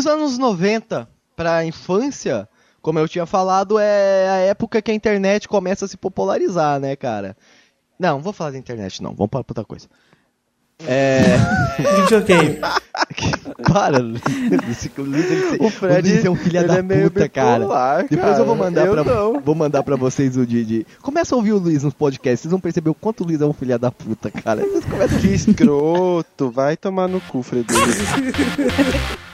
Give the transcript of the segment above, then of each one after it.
Os anos 90 pra infância, como eu tinha falado, é a época que a internet começa a se popularizar, né, cara? Não, não vou falar da internet, não. Vamos para outra coisa. É. Videogame. Para. Esse O Fred, é um filho da é puta, cara. bipolar, Depois eu vou cara. mandar, Eu pra, não. vou mandar pra vocês o de... Começa a ouvir o Luiz nos podcasts, vocês vão perceber o quanto o Luiz é um filho da puta, cara. Vocês começam Que escroto. Vai tomar no cu, Frederico.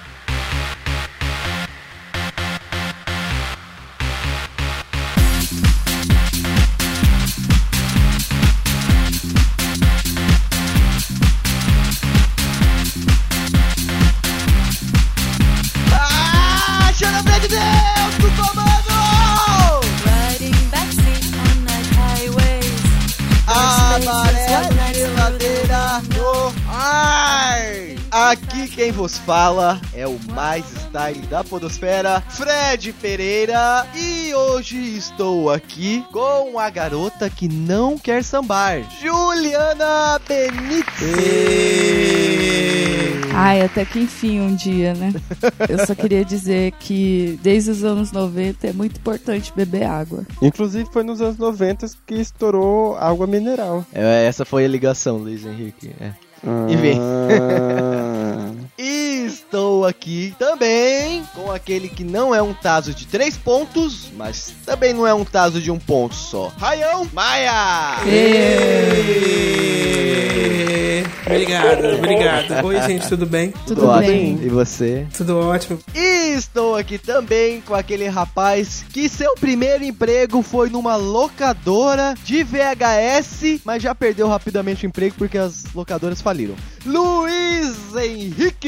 vos fala é o mais style da podosfera, Fred Pereira, e hoje estou aqui com a garota que não quer sambar, Juliana Benítez. Ai, até que enfim um dia, né? Eu só queria dizer que desde os anos 90 é muito importante beber água. Inclusive foi nos anos 90 que estourou água mineral. É, essa foi a ligação, Luiz Henrique. é. E vem. E estou aqui também com aquele que não é um taso de três pontos, mas também não é um taso de um ponto só. Raião Maia! Obrigado, obrigado. Oi, gente, tudo bem? Tudo ótimo. bem. E você? Tudo ótimo. E estou aqui também com aquele rapaz que seu primeiro emprego foi numa locadora de VHS, mas já perdeu rapidamente o emprego porque as locadoras faliram. Luiz Henrique!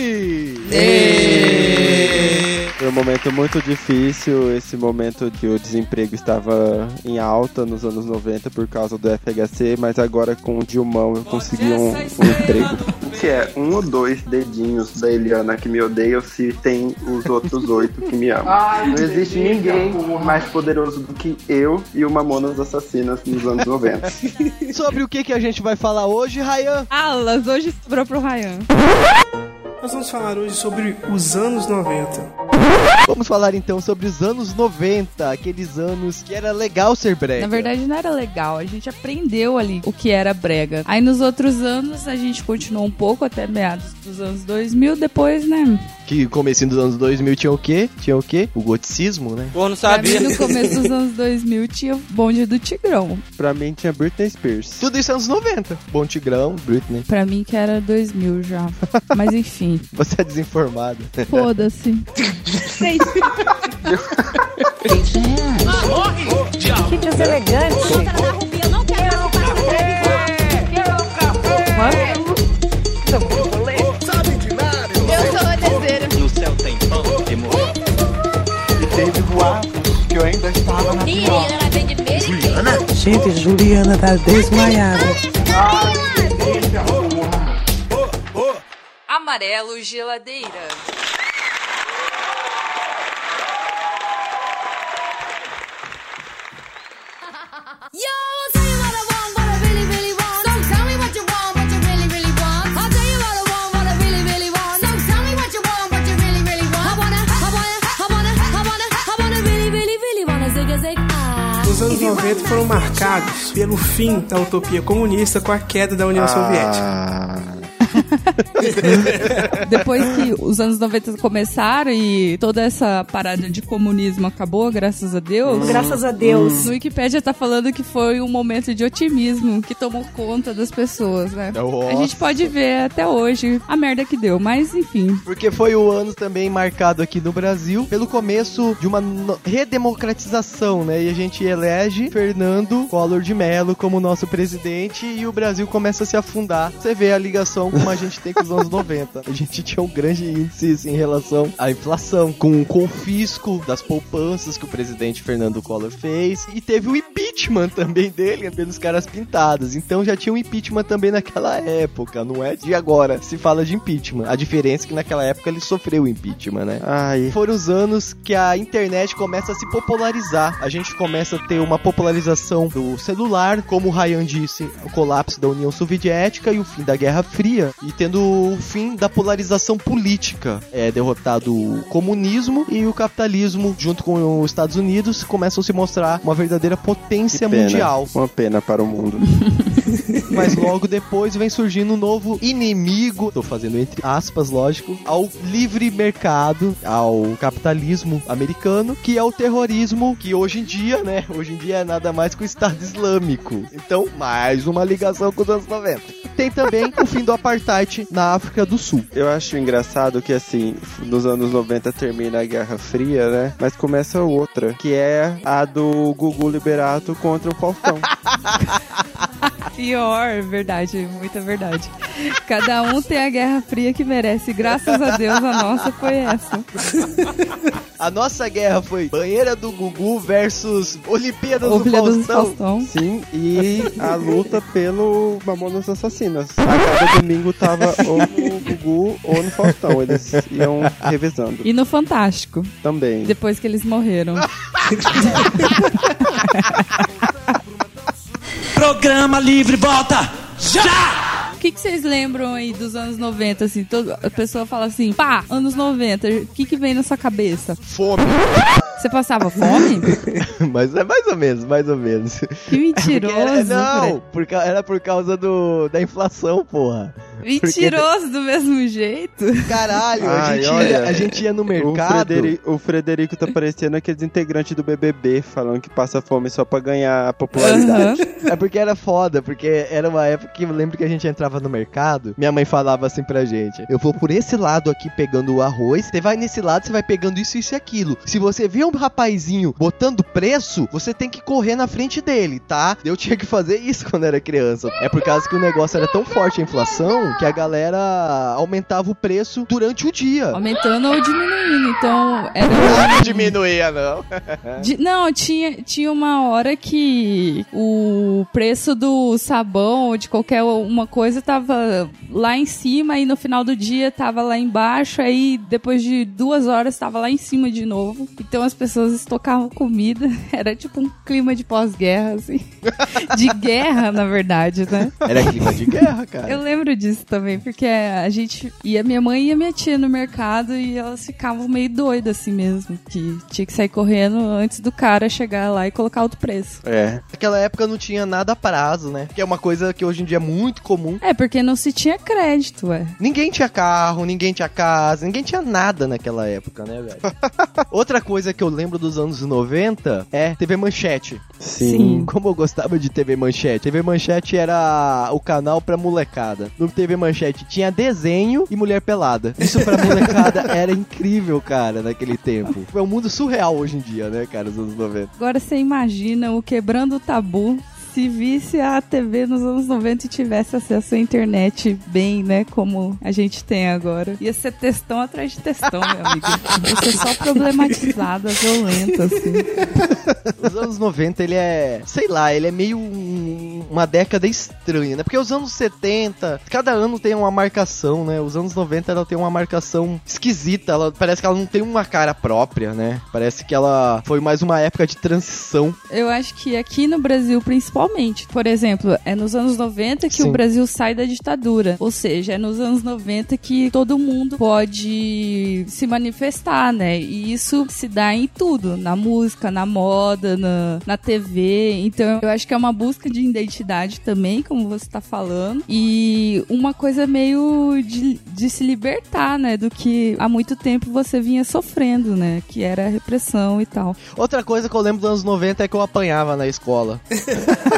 Foi um momento muito difícil, esse momento que o desemprego estava em alta nos anos 90 por causa do FHC, mas agora com o Dilmão eu consegui um, um emprego. Se é um ou dois dedinhos da Eliana que me odeiam, se tem os outros oito que me amam. Não existe ninguém mais poderoso do que eu e o Mamonas Assassinas nos anos 90. Sobre o que, que a gente vai falar hoje, Rayan? Alas, hoje sobrou pro Ryan. Nós vamos falar hoje sobre os anos 90. Vamos falar então sobre os anos 90, aqueles anos que era legal ser brega. Na verdade não era legal, a gente aprendeu ali o que era brega. Aí nos outros anos a gente continuou um pouco até meados dos anos 2000, depois, né? Que comecinho dos anos 2000 tinha o quê? Tinha o quê? O goticismo, né? Pô, não Pra sabia. mim, no começo dos anos 2000 tinha o bonde do Tigrão. Pra mim tinha Britney Spears. Tudo isso anos 90. Bom Tigrão, Britney. Pra mim que era 2000 já. Mas enfim, Você é desinformado. foda-se. Eu sou a deseira. No céu tem pão de morrer. E teve boatos que eu ainda estava na Ih, ela vem de meio. Gente, Juliana tá desmaiada. Amarelo geladeira. Os anos 90 foram marcados pelo fim da utopia comunista com a queda da União Soviética. Depois que os anos 90 começaram e toda essa parada de comunismo acabou, graças a Deus. Graças a Deus. No Wikipedia tá falando que foi um momento de otimismo que tomou conta das pessoas, né? Nossa. A gente pode ver até hoje a merda que deu, mas enfim. Porque foi o ano também marcado aqui no Brasil pelo começo de uma redemocratização, né? E a gente elege Fernando Collor de Mello como nosso presidente e o Brasil começa a se afundar. Você vê a ligação como a gente tem com os anos 90. A gente tinha um grande índice assim, em relação à inflação, com o confisco das poupanças que o presidente Fernando Collor fez e teve o impeachment também dele pelos caras pintados. Então já tinha um impeachment também naquela época, não é de agora se fala de impeachment. A diferença é que naquela época ele sofreu o impeachment, né? ai, Foram os anos que a internet começa a se popularizar. A gente começa a ter uma popularização do celular, como o Ryan disse, o colapso da União Soviética e o fim da Guerra Fria. e tendo o fim da polarização política. É derrotado o comunismo e o capitalismo, junto com os Estados Unidos, começam a se mostrar uma verdadeira potência mundial. Uma pena para o mundo. Mas logo depois vem surgindo um novo inimigo, tô fazendo entre aspas, lógico, ao livre mercado, ao capitalismo americano, que é o terrorismo, que hoje em dia, né, hoje em dia é nada mais que o Estado Islâmico. Então, mais uma ligação com os anos 90. Tem também o fim do apartheid na África do Sul. Eu acho engraçado que, assim, nos anos 90 termina a Guerra Fria, né? Mas começa outra, que é a do Gugu Liberato contra o Faustão. Pior, verdade, muita verdade. Cada um tem a Guerra Fria que merece. Graças a Deus, a nossa foi essa. A nossa guerra foi banheira do Gugu versus Olimpíadas, Olimpíadas do do Faustão. Faustão. Sim, e a luta pelo Mamonas Assassinas. A cada domingo tava ou no Gugu ou no Faustão. Eles iam revezando E no Fantástico, também. depois que eles morreram. Programa livre, volta! Já! O que, que vocês lembram aí dos anos 90, assim? Todo, a pessoa fala assim, pá, anos 90, o que, que vem na sua cabeça? Fome. Você passava fome? Mas é mais ou menos, mais ou menos. Que mentiroso. Porque era- não, por era por causa do, da inflação, porra. Mentiroso do mesmo jeito. Caralho, a, Ai, gente olha, ia, a gente ia no O, mercado. Frederi- o Frederico tá parecendo aqueles integrantes do BBB falando que passa fome só pra ganhar popularidade. É porque era foda, porque era uma época que eu lembro que a gente entrava no mercado, minha mãe falava assim pra gente: Eu vou por esse lado aqui pegando o arroz, você vai nesse lado, você vai pegando isso, isso e aquilo. Se você vê um rapazinho botando preço, você tem que correr na frente dele, tá? Eu tinha que fazer isso quando era criança. É por causa que o negócio era tão forte a inflação que a galera aumentava o preço durante o dia. Aumentando ou diminuindo. Então, era. Não diminuía, não. Di- não, tinha, tinha uma hora que o preço do sabão ou de qualquer uma coisa tava lá em cima e no final do dia tava lá embaixo, aí depois de duas horas tava lá em cima de novo. Então as pessoas estocavam comida. Era tipo um clima de pós-guerra, assim. De guerra, na verdade, né? Era clima de guerra, cara. Eu lembro disso também, porque a gente ia, minha mãe e a minha tia no mercado e elas ficavam meio doidas assim mesmo, que tinha que sair correndo antes do cara chegar lá e colocar outro preço. É. Naquela época não tinha nada a prazo, né? Que é uma coisa que hoje em dia é muito comum. É, porque não se tinha crédito, ué. Ninguém tinha carro, ninguém tinha casa, ninguém tinha nada naquela época, né, velho? Outra coisa que eu lembro dos anos 90 é TV Manchete. Sim. Como eu gostava de TV Manchete. TV Manchete era o canal pra molecada. No TV Manchete tinha desenho e mulher pelada. Isso pra molecada era incrível, cara, naquele tempo. É um mundo surreal hoje em dia, né, cara, os anos 90. Agora você imagina o quebrando o tabu se visse a TV nos anos 90 e tivesse acesso à internet bem, né, como a gente tem agora. Ia ser textão atrás de textão, meu amigo. Ia ser só problematizada, violenta, assim. Os anos 90, ele é, sei lá, ele é meio um- uma década estranha, né? Porque os anos 70, cada ano tem uma marcação, né? Os anos 90 ela tem uma marcação esquisita, ela parece que ela não tem uma cara própria, né? Parece que ela foi mais uma época de transição. Eu acho que aqui no Brasil, principalmente, por exemplo, é nos anos 90 que Sim. o Brasil sai da ditadura. Ou seja, é nos anos 90 que todo mundo pode se manifestar, né? E isso se dá em tudo, na música, na moda, na, na TV. Então, eu acho que é uma busca de identidade também, como você tá falando. E uma coisa meio de, de se libertar, né? Do que há muito tempo você vinha sofrendo, né? Que era a repressão e tal. Outra coisa que eu lembro dos anos 90 é que eu apanhava na escola.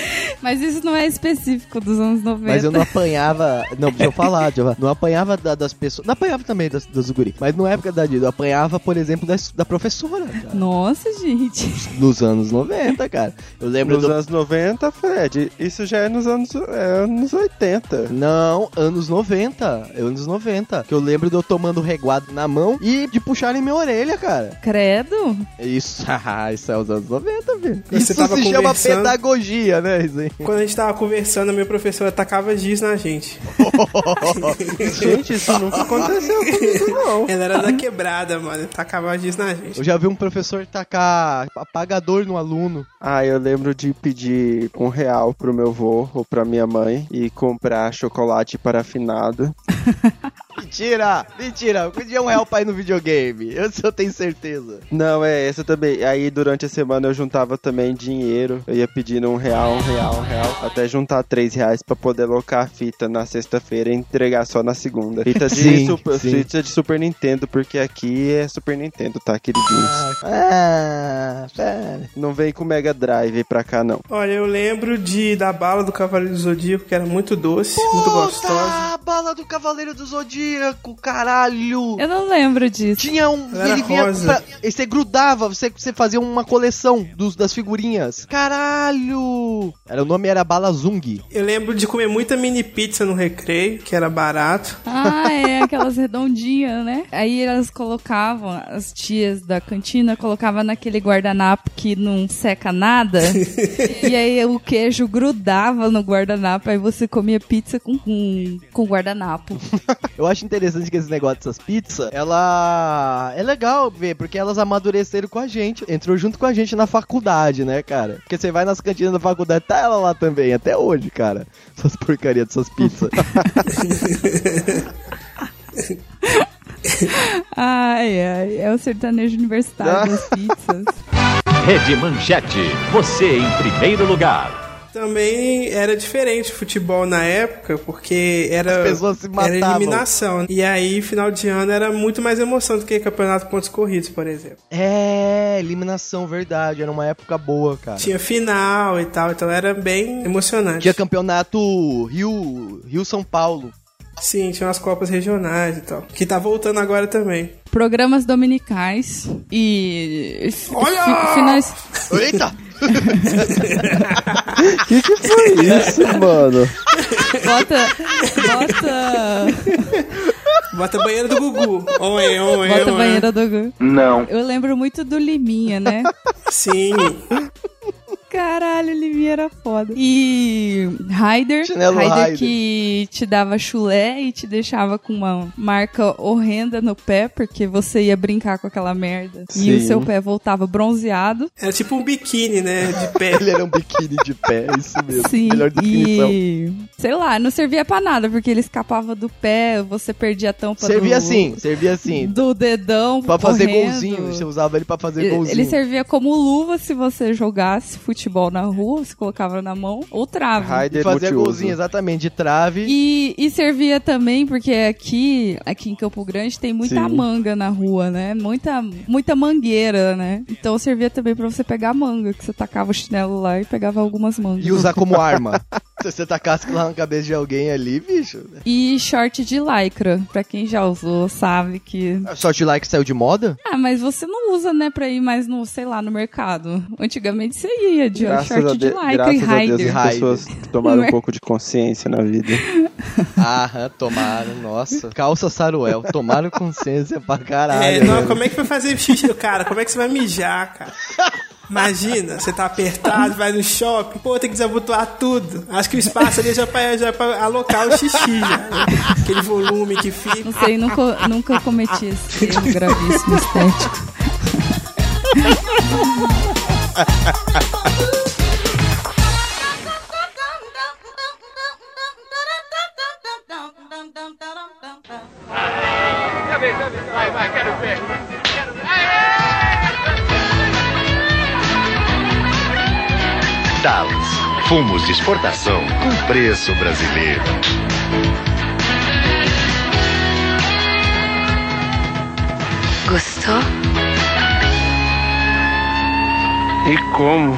Mas isso não é específico dos anos 90. Mas eu não apanhava. Não, deixa eu falar, deixa eu falar. Não apanhava da- das pessoas. Não apanhava também das, dos guri. Mas na época da Dida, eu apanhava, por exemplo, da, da professora. cara. Nossa, gente. Nos anos 90, cara. Eu lembro Nos do. anos 90, Fred, isso já é nos anos, é, anos 80. Não, anos 90. Anos 90. Que eu lembro de eu tomando reguado na mão e de puxarem minha orelha, cara. Credo? Isso, isso é os anos 90, velho. E você Isso tava se chama pedagogia, né, isso aí? Quando a gente tava conversando, a minha professora tacava giz na gente. Gente, isso nunca aconteceu comigo, bom. Ela era da quebrada, mano. Tacava giz na gente. Eu já vi um professor tacar apagador no aluno. Ah, eu lembro de pedir um real pro meu avô ou pra minha mãe e comprar chocolate parafinado. Mentira! Mentira! Eu pedia um real pra ir no videogame. Eu só tenho certeza. Não, é essa também. Aí durante a semana eu juntava também dinheiro. Eu ia pedindo um real, um real, um real. Até juntar três reais pra poder alocar a fita na sexta-feira e entregar só na segunda. Fita de, Sim, super, sim. fita de Super Nintendo, porque aqui é Super Nintendo, tá, queridinhos? Ah, pera. Não vem com Mega Drive pra cá, não. Olha, eu lembro de da bala do Cavaleiro do Zodíaco, que era muito doce, muito gostosa. Puta, a bala do Cavaleiro do Zodíaco, caralho! Eu não lembro disso. Tinha um. Era ele vinha rosa. pra- e você grudava, você, você fazia uma coleção dos, das figurinhas. Caralho! Era, o nome era Bala Zung. Eu lembro de comer muita mini pizza no recreio, que era barato. Ah, é, aquelas redondinhas, né? Aí elas colocavam, as tias da cantina colocavam naquele guardanapo que não seca nada. e aí o queijo grudava no guardanapo, aí você comia pizza com, com, com guardanapo. Eu acho interessante que esse negócio dessas pizzas, ela. É legal ver, porque elas amadureceram com a gente. Entrou junto com a gente na faculdade, né, cara? Porque você vai nas cantinas da faculdade, tá ela lá também, até hoje, cara. Essas porcarias dessas pizzas. Ai, ai, é o sertanejo universitário das pizzas. Rede Manchete, você em primeiro lugar. Também era diferente o futebol na época, porque era, As pessoas se era eliminação. E aí, final de ano, era muito mais emoção do que campeonato pontos corridos, por exemplo. é, eliminação, verdade. Era uma época boa, cara. Tinha final e tal, então era bem emocionante. Tinha campeonato Rio, Rio São Paulo. Sim, tinha umas copas regionais e tal. Que tá voltando agora também. Programas dominicais e. Olha! fi- finais. Eita! Que que foi isso, mano? Bota. Bota. Bota a banheira do Gugu. Oi, oi, Bota a oi. banheira do. Gu. Não. Eu lembro muito do Liminha, né? Sim. Caralho, Liminha era foda. E Raider, Raider. que te dava chulé e te deixava com uma marca horrenda no pé, porque você ia brincar com aquela merda. E o Sim. seu pé voltava bronzeado. Era tipo um biquíni, né? De pé. Ele era um biquíni de pé, isso mesmo. Sim, Melhor definição. e sei lá, não servia pra nada, porque ele escapava do pé, você perdia a tampa Servia do... assim, servia assim. Do dedão Pra fazer correndo. golzinho, você usava ele pra fazer golzinho. Ele servia como luva se você jogasse futebol na rua, você colocava na mão, ou trave. Raider Fazia multiuso. golzinho, exatamente, de trave. E, e servia também, porque aqui, aqui em Campo Grande tem muita Sim. manga na rua, né? Muita, muita mangueira, né? Então servia também pra você pegar manga, que você tacava o chinelo lá e pegava algumas mangas. E usar como arma. Se você tacasse lá na cabeça de alguém ali, bicho. E short de lycra, pra quem já usou, sabe que... A Short like saiu de moda? Ah, mas você não usa, né, pra ir mais no, sei lá, no mercado. Antigamente você ia de Graças, short a, de lycra e graças a Deus as pessoas tomaram um pouco de consciência na vida. Aham, tomaram, nossa. Calça Saruel, tomaram consciência pra caralho. É, não, como é que vai fazer xixi? Cara, como é que você vai mijar, cara? Imagina, você tá apertado, vai no shopping, pô, tem que desabotoar tudo. Acho que o espaço ali já é pra, já é pra alocar o xixi, já. né? Aquele volume que fica. Não sei, nunca, nunca cometi esse erro gravíssimo estético. Dallas. Fumos de exportação com preço brasileiro. Gostou? E como?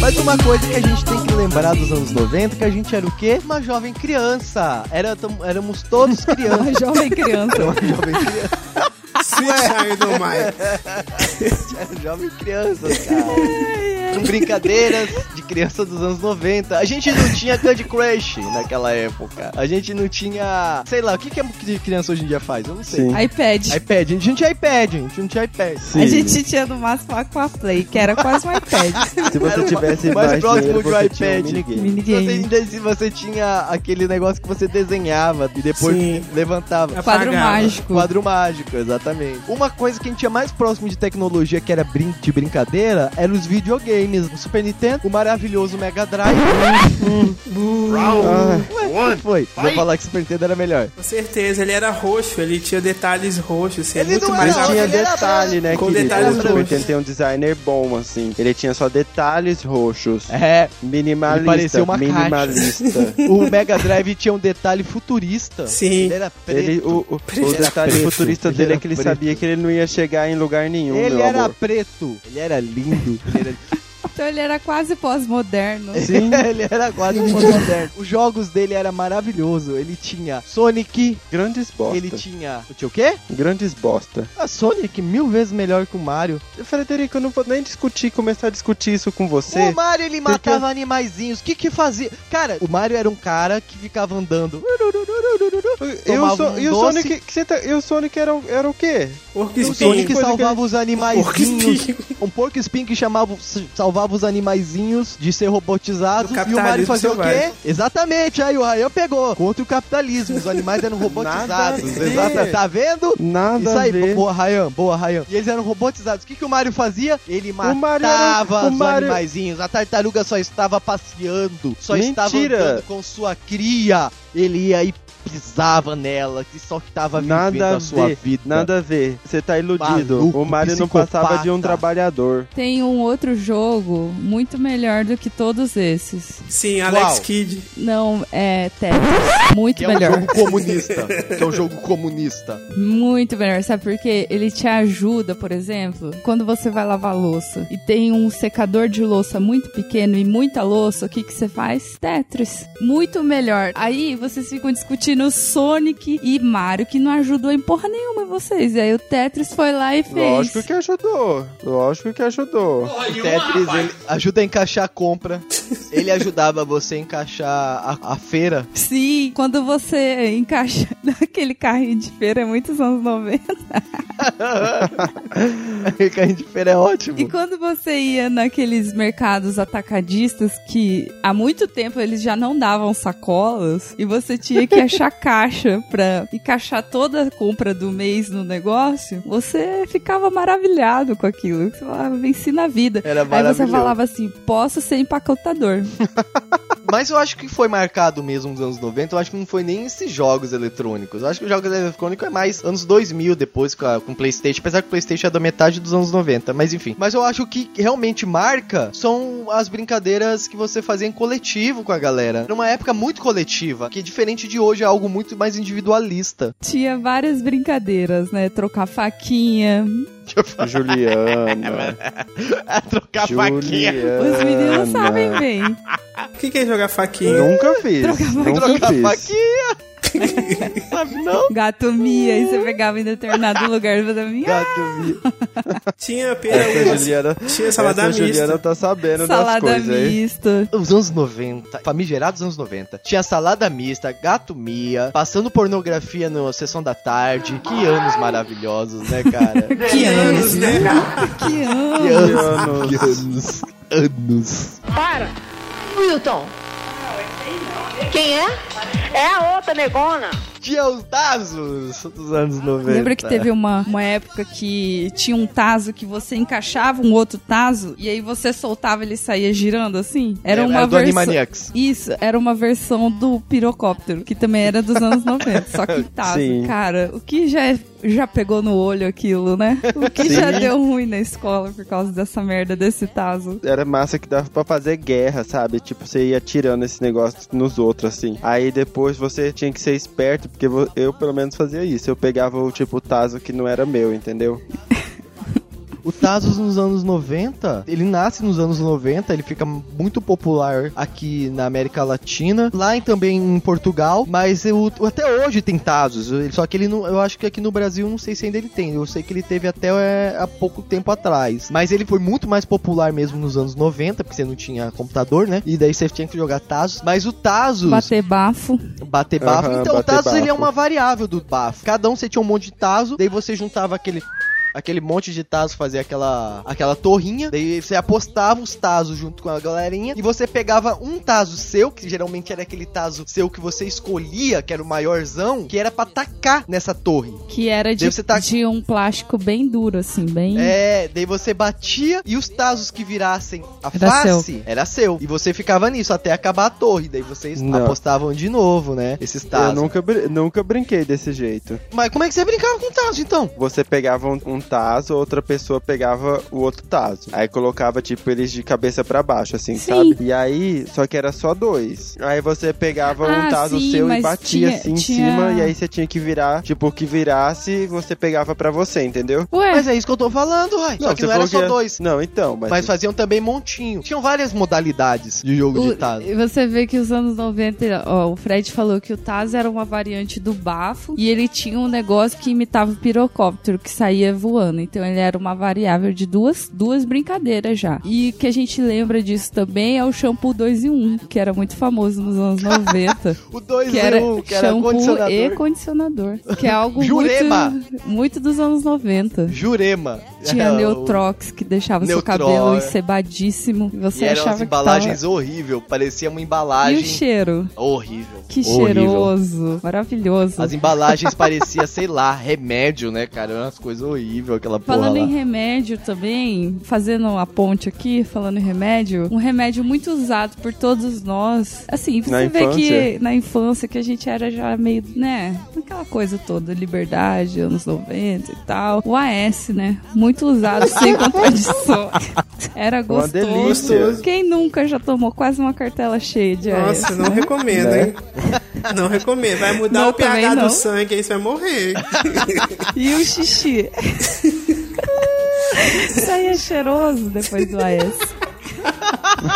Mas uma coisa que a gente tem que lembrar dos anos 90, que a gente era o quê? Uma jovem criança. Era, éramos todos crianças. Uma jovem criança. Uma jovem criança. Sweet Child O' Mine. Era jovem criança, cara. Com brincadeiras de criança dos anos 90. A gente não tinha Candy Crush naquela época. A gente não tinha. Sei lá, o que, que a criança hoje em dia faz? Eu não sei. Sim. iPad. iPad. A gente não tinha iPad, a gente não tinha iPad. Sim. A gente tinha no máximo Aquaplay, que era quase um iPad. Se você tivesse mais mais próximo de um tinha um iPad. minigame. Você, se você tinha aquele negócio que você desenhava e depois Sim. levantava. Quadro Apagava. mágico. Quadro mágico, exatamente. Uma coisa que a gente tinha mais próximo de tecnologia, que era brin de brincadeira, eram os videogames. O Super Nintendo, o maravilhoso Mega Drive. Ah, Ué, que foi? Vou falar que o Super Nintendo era melhor. Com certeza, ele era roxo, ele tinha detalhes roxos, assim, Ele muito não mais era- tinha ele era detalhe, né, Com querido? detalhes o Super. Nintendo tem um designer bom, assim. Ele tinha só detalhes roxos. É, Minimalista. Ele parecia uma caixa. minimalista. o Mega Drive tinha um detalhe futurista. Sim. Ele era preto. Ele, o, o, o Ele era detalhe preto. futurista Ele dele é que ele preto. sabia que ele não ia chegar em lugar nenhum, Ele meu era amor. preto. Ele era lindo. Ele era Então ele era quase pós-moderno. Sim. ele era quase um moderno. Os jogos dele era maravilhoso. Ele tinha Sonic, Grandes bosta. ele tinha. Tinha o quê? Grandes bosta. A Sonic mil vezes melhor que o Mario. Frederico, eu não vou nem discutir, começar a discutir isso com O você. Mario ele Porque- matava animaizinhos. O que que fazia? Cara, o Mario era um cara que ficava andando. Eu sou, um e o. Sonic, que você tá- e o Sonic era, o- era o quê? Porco O. Sonic salvava os animaizinhos. Um porco espinho que chamava, salvava os animaizinhos de ser robotizados. Do E o Mario fazia o quê? selvagem. Exatamente. Aí o Rayan pegou. Contra o capitalismo. Os animais eram robotizados. a ver. Exata- Tá vendo? Nada Isso aí, ver. boa, Rayan, boa, Rayan. E eles eram robotizados. O que, que o Mario fazia? Ele matava era- os Mario- animaizinhos. A tartaruga só estava passeando, só estava Mentira. andando com sua cria. Ele ia e pisava nela, que só que estava vivendo Nada a a sua ver, vida. nada a ver. Você tá iludido. Maluco, o Mario não passava de um trabalhador. Tem um outro jogo muito melhor do que todos esses. Sim, Alex Qual? Kidd. Não, é Tetris. Muito Que é um melhor. jogo comunista. que é um jogo comunista. Muito melhor, sabe por quê? Ele te ajuda, por exemplo, quando você vai lavar louça e tem um secador de louça muito pequeno e muita louça, o que que você faz? Tetris. Muito melhor. Aí vocês ficam discutindo Sonic e Mario, que não ajudou em porra nenhuma vocês. E aí o Tetris foi lá e fez. Lógico que ajudou. Lógico que ajudou. O Tetris ele ajuda a encaixar a compra. Ele ajudava você a encaixar a, a feira. Sim, quando você encaixa naquele carrinho de feira, é muitos anos 90. Aquele carrinho de feira é ótimo. E quando você ia naqueles mercados atacadistas que há muito tempo eles já não davam sacolas e você tinha que achar caixa pra encaixar toda a compra do mês no negócio, você ficava maravilhado com aquilo. Você falava, venci na vida. Era Aí você falava assim, posso ser empacotador. Mas eu acho que foi marcado mesmo nos anos 90. Eu acho que não foi nem esses jogos eletrônicos. Eu acho que os jogos eletrônicos é mais anos 2000 depois com, a, com o PlayStation. Apesar que o PlayStation é da metade dos anos 90. Mas enfim. Mas eu acho que realmente marca são as brincadeiras que você fazia em coletivo com a galera. Era uma época muito coletiva. Que diferente de hoje é algo muito mais individualista. Tinha várias brincadeiras, né? Trocar faquinha. Juliana. É trocar faquinha. Os meninos sabem bem. O que, que é jogar faquinha? Nunca fiz. Nunca Trocar fiz. faquinha. Sabe não? Gato Mia, e você pegava em determinado lugar e fazia minha Gato vi. Tinha pera, Essa Juliana, tinha salada essa Juliana mista. tá sabendo das salada coisas aí. mista. Os anos 90, famigerados anos 90. Tinha salada mista, gato Mia, passando pornografia na sessão da tarde. Que anos maravilhosos, né, cara? Que anos, né? Que ano. Que anos. Que anos. Anos. Para! Wilton! Quem é? É a outra negona. Tinha os Tazos dos anos 90. Lembra que teve uma, uma época que tinha um taso que você encaixava um outro taso e aí você soltava e ele saía girando assim? Era É, uma era do versão. Animaniacs. Isso, era uma versão do pirocóptero, que também era dos anos 90. Só que em taso, Sim. cara, o que já, já pegou no olho aquilo, né? O que Sim. já deu ruim na escola por causa dessa merda desse taso. Era massa que dava pra fazer guerra, sabe? Tipo, você ia tirando esse negócio nos outros, assim. Aí depois você tinha que ser esperto, porque eu pelo menos fazia isso. Eu pegava o tipo taso que não era meu, entendeu? O Tazos nos anos 90, ele nasce nos anos 90, ele fica muito popular aqui na América Latina, lá em, também em Portugal, mas eu, até hoje tem Tazos, ele- só que ele não, eu acho que aqui no Brasil não sei se ainda ele tem, eu sei que ele teve até é, há pouco tempo atrás, mas ele foi muito mais popular mesmo nos anos 90, porque você não tinha computador, né? E daí você tinha que jogar Tazos, mas o Tazos Bater bafo. bater bafo. Aham, então, o Tazos ele é bafo. uma variável do bafo. Cada um você tinha um monte de Tazo, daí você juntava aquele aquele monte de Tazo fazia aquela aquela torrinha, daí você apostava os Tazos junto com a galerinha e você pegava um Tazo seu, que geralmente era aquele Tazo seu que você escolhia, que era o maiorzão, que era pra tacar nessa torre. Que era de, você tá- de um plástico bem duro, assim, bem. É, daí você batia e os Tazos que virassem a Era face era seu. E você ficava nisso até acabar a torre. Daí vocês Não. apostavam de novo, né? Esses Eu Tazos. nunca, brin- nunca brinquei desse jeito. Mas como é que você brincava com Tazo então? Você pegava um, um taso, outra pessoa pegava o outro taso. Aí colocava, tipo, eles de cabeça pra baixo, assim, Sim. sabe? E aí, só que era só dois. Aí você pegava Ah, um taso sim, seu e batia tinha- assim em tinha- cima, e aí você tinha que virar, tipo, o que virasse, você pegava pra você, entendeu? Ué, Mas é isso que eu tô falando, Rai. Só que não era só que- dois. Não, então, mas. Mas faziam também montinho. Tinham várias modalidades de jogo de o- Tazo. você vê que os anos 90, ó, o Fred falou que o Taz era uma variante do bafo e ele tinha um negócio que imitava o pirocóptero que saía voando. Então ele era uma variável de duas, duas brincadeiras já. E que a gente lembra disso também é o shampoo 2 em 1, que era muito famoso nos anos 90. O 2 que e era, 1, que era shampoo condicionador. e condicionador. Que é algo Jurema. muito, muito dos anos 90. Jurema. Tinha É, Neutrox que deixava seu Neutrox. cabelo encebadíssimo. E você E eram achava embalagens tava... horrível, parecia uma E embalagem o cheiro? horrível. Que Horrível. cheiroso, maravilhoso. As embalagens pareciam, sei lá, remédio, né, cara? Eram umas coisas horríveis, aquela porra Falando lá. em remédio também, fazendo a ponte aqui, falando em remédio, um remédio muito usado por todos nós. Assim, você Na vê que infância? na infância que a gente era já meio, né, aquela coisa toda, liberdade, anos 90 e tal. O AS, né? Muito usado, sem contradição. Era Uma gostoso. delícia. Quem nunca já tomou quase uma cartela cheia de AS? Nossa, não né? recomendo, Né? hein? Não recomendo. Vai mudar Não, o pH do sangue, aí você vai morrer. E o xixi? Saía cheiroso depois do AS.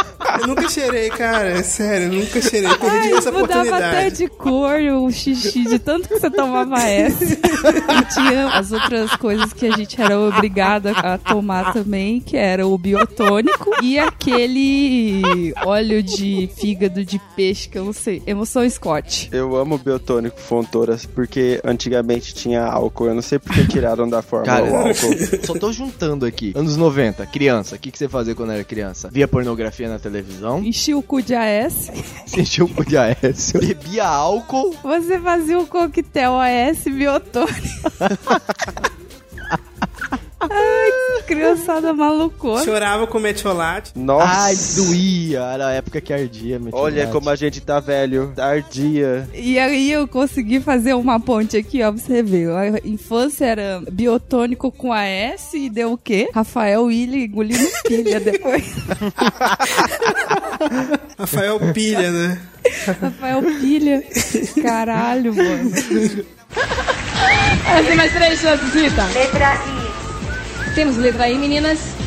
Eu nunca cheirei, cara. É sério, eu nunca cheirei. Perdi Ai, essa mudava até oportunidade. de cor o xixi, de tanto que você tomava S. E tinha as outras coisas que a gente era obrigada a tomar também, que era o biotônico e aquele óleo de fígado de peixe, que eu não sei, emoção Scott. Eu amo biotônico Fontoras, porque antigamente tinha álcool. Eu não sei porque tiraram da fórmula Cara, o álcool. só tô juntando aqui. Anos 90, criança. O que, que você fazia quando era criança? Via pornografia na televisão, Enchia o cu de AS. sentia um pouco de Aécio, bebia álcool. Você fazia um coquetel AS biotônico. Ai, que criançada malucona. Chorava com metiolate. Nossa! Ai, doía. Era a época que ardia. meu Olha como a gente tá velho. Ardia. E aí eu consegui fazer uma ponte aqui, ó, pra você ver. A infância era biotônico com AS e deu o quê? Rafael Willi engolindo pilha depois. Rafael Pilha, né? Rafael Pilha. Caralho, mano. Tem mais três chances, Rita. Letra I. Temos letra I, meninas.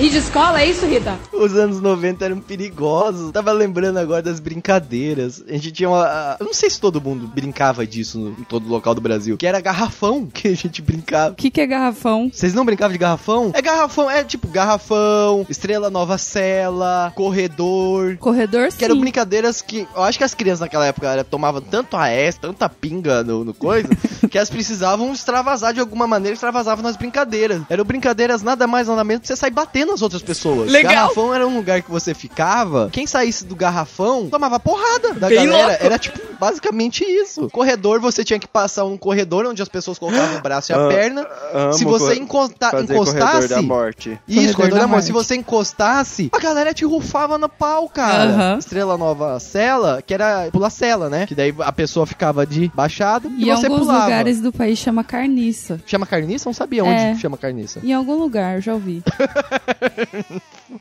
E de escola, é isso, Rita? Os anos 90 eram perigosos. Tava lembrando agora das brincadeiras. A gente tinha uma. Eu não sei se todo mundo brincava disso no- em todo local do Brasil. Que era garrafão que a gente brincava. O que, que é garrafão? Vocês não brincavam de garrafão? É garrafão, é tipo garrafão, estrela nova cela, corredor. Corredor, Que eram sim. brincadeiras que. Eu acho que as crianças naquela época era, tomavam tanto AS, tanta pinga no, no coisa, que elas precisavam extravasar de alguma maneira, extravasavam nas brincadeiras. Eram brincadeiras nada mais nada menos que você sair batendo as outras pessoas. Legal. Garrafão era um lugar que você ficava, quem saísse do garrafão tomava porrada da Bem galera. louco. Era tipo basicamente isso. Corredor, você tinha que passar um corredor onde as pessoas colocavam o braço e a Ah, perna. Se você co- encosta- fazer encostasse. corredor da morte. Isso, Corredor corredor da morte. Se você encostasse, a galera te rufava no pau, cara. Aham. Estrela Nova Cela, que era pular cela, né? Que daí a pessoa ficava de baixada e, E em você alguns pulava. lugares do país chama carniça. Chama carniça? Não sabia É. onde chama carniça. Em algum lugar, já ouvi.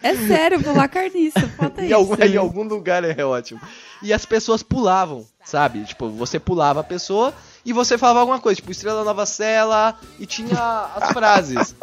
É sério, pular carniça. Bota isso. algum, em algum lugar é ótimo. E as pessoas pulavam, sabe? Tipo, você pulava a pessoa e você falava alguma coisa, tipo, Estrela Nova Cela, e tinha as frases.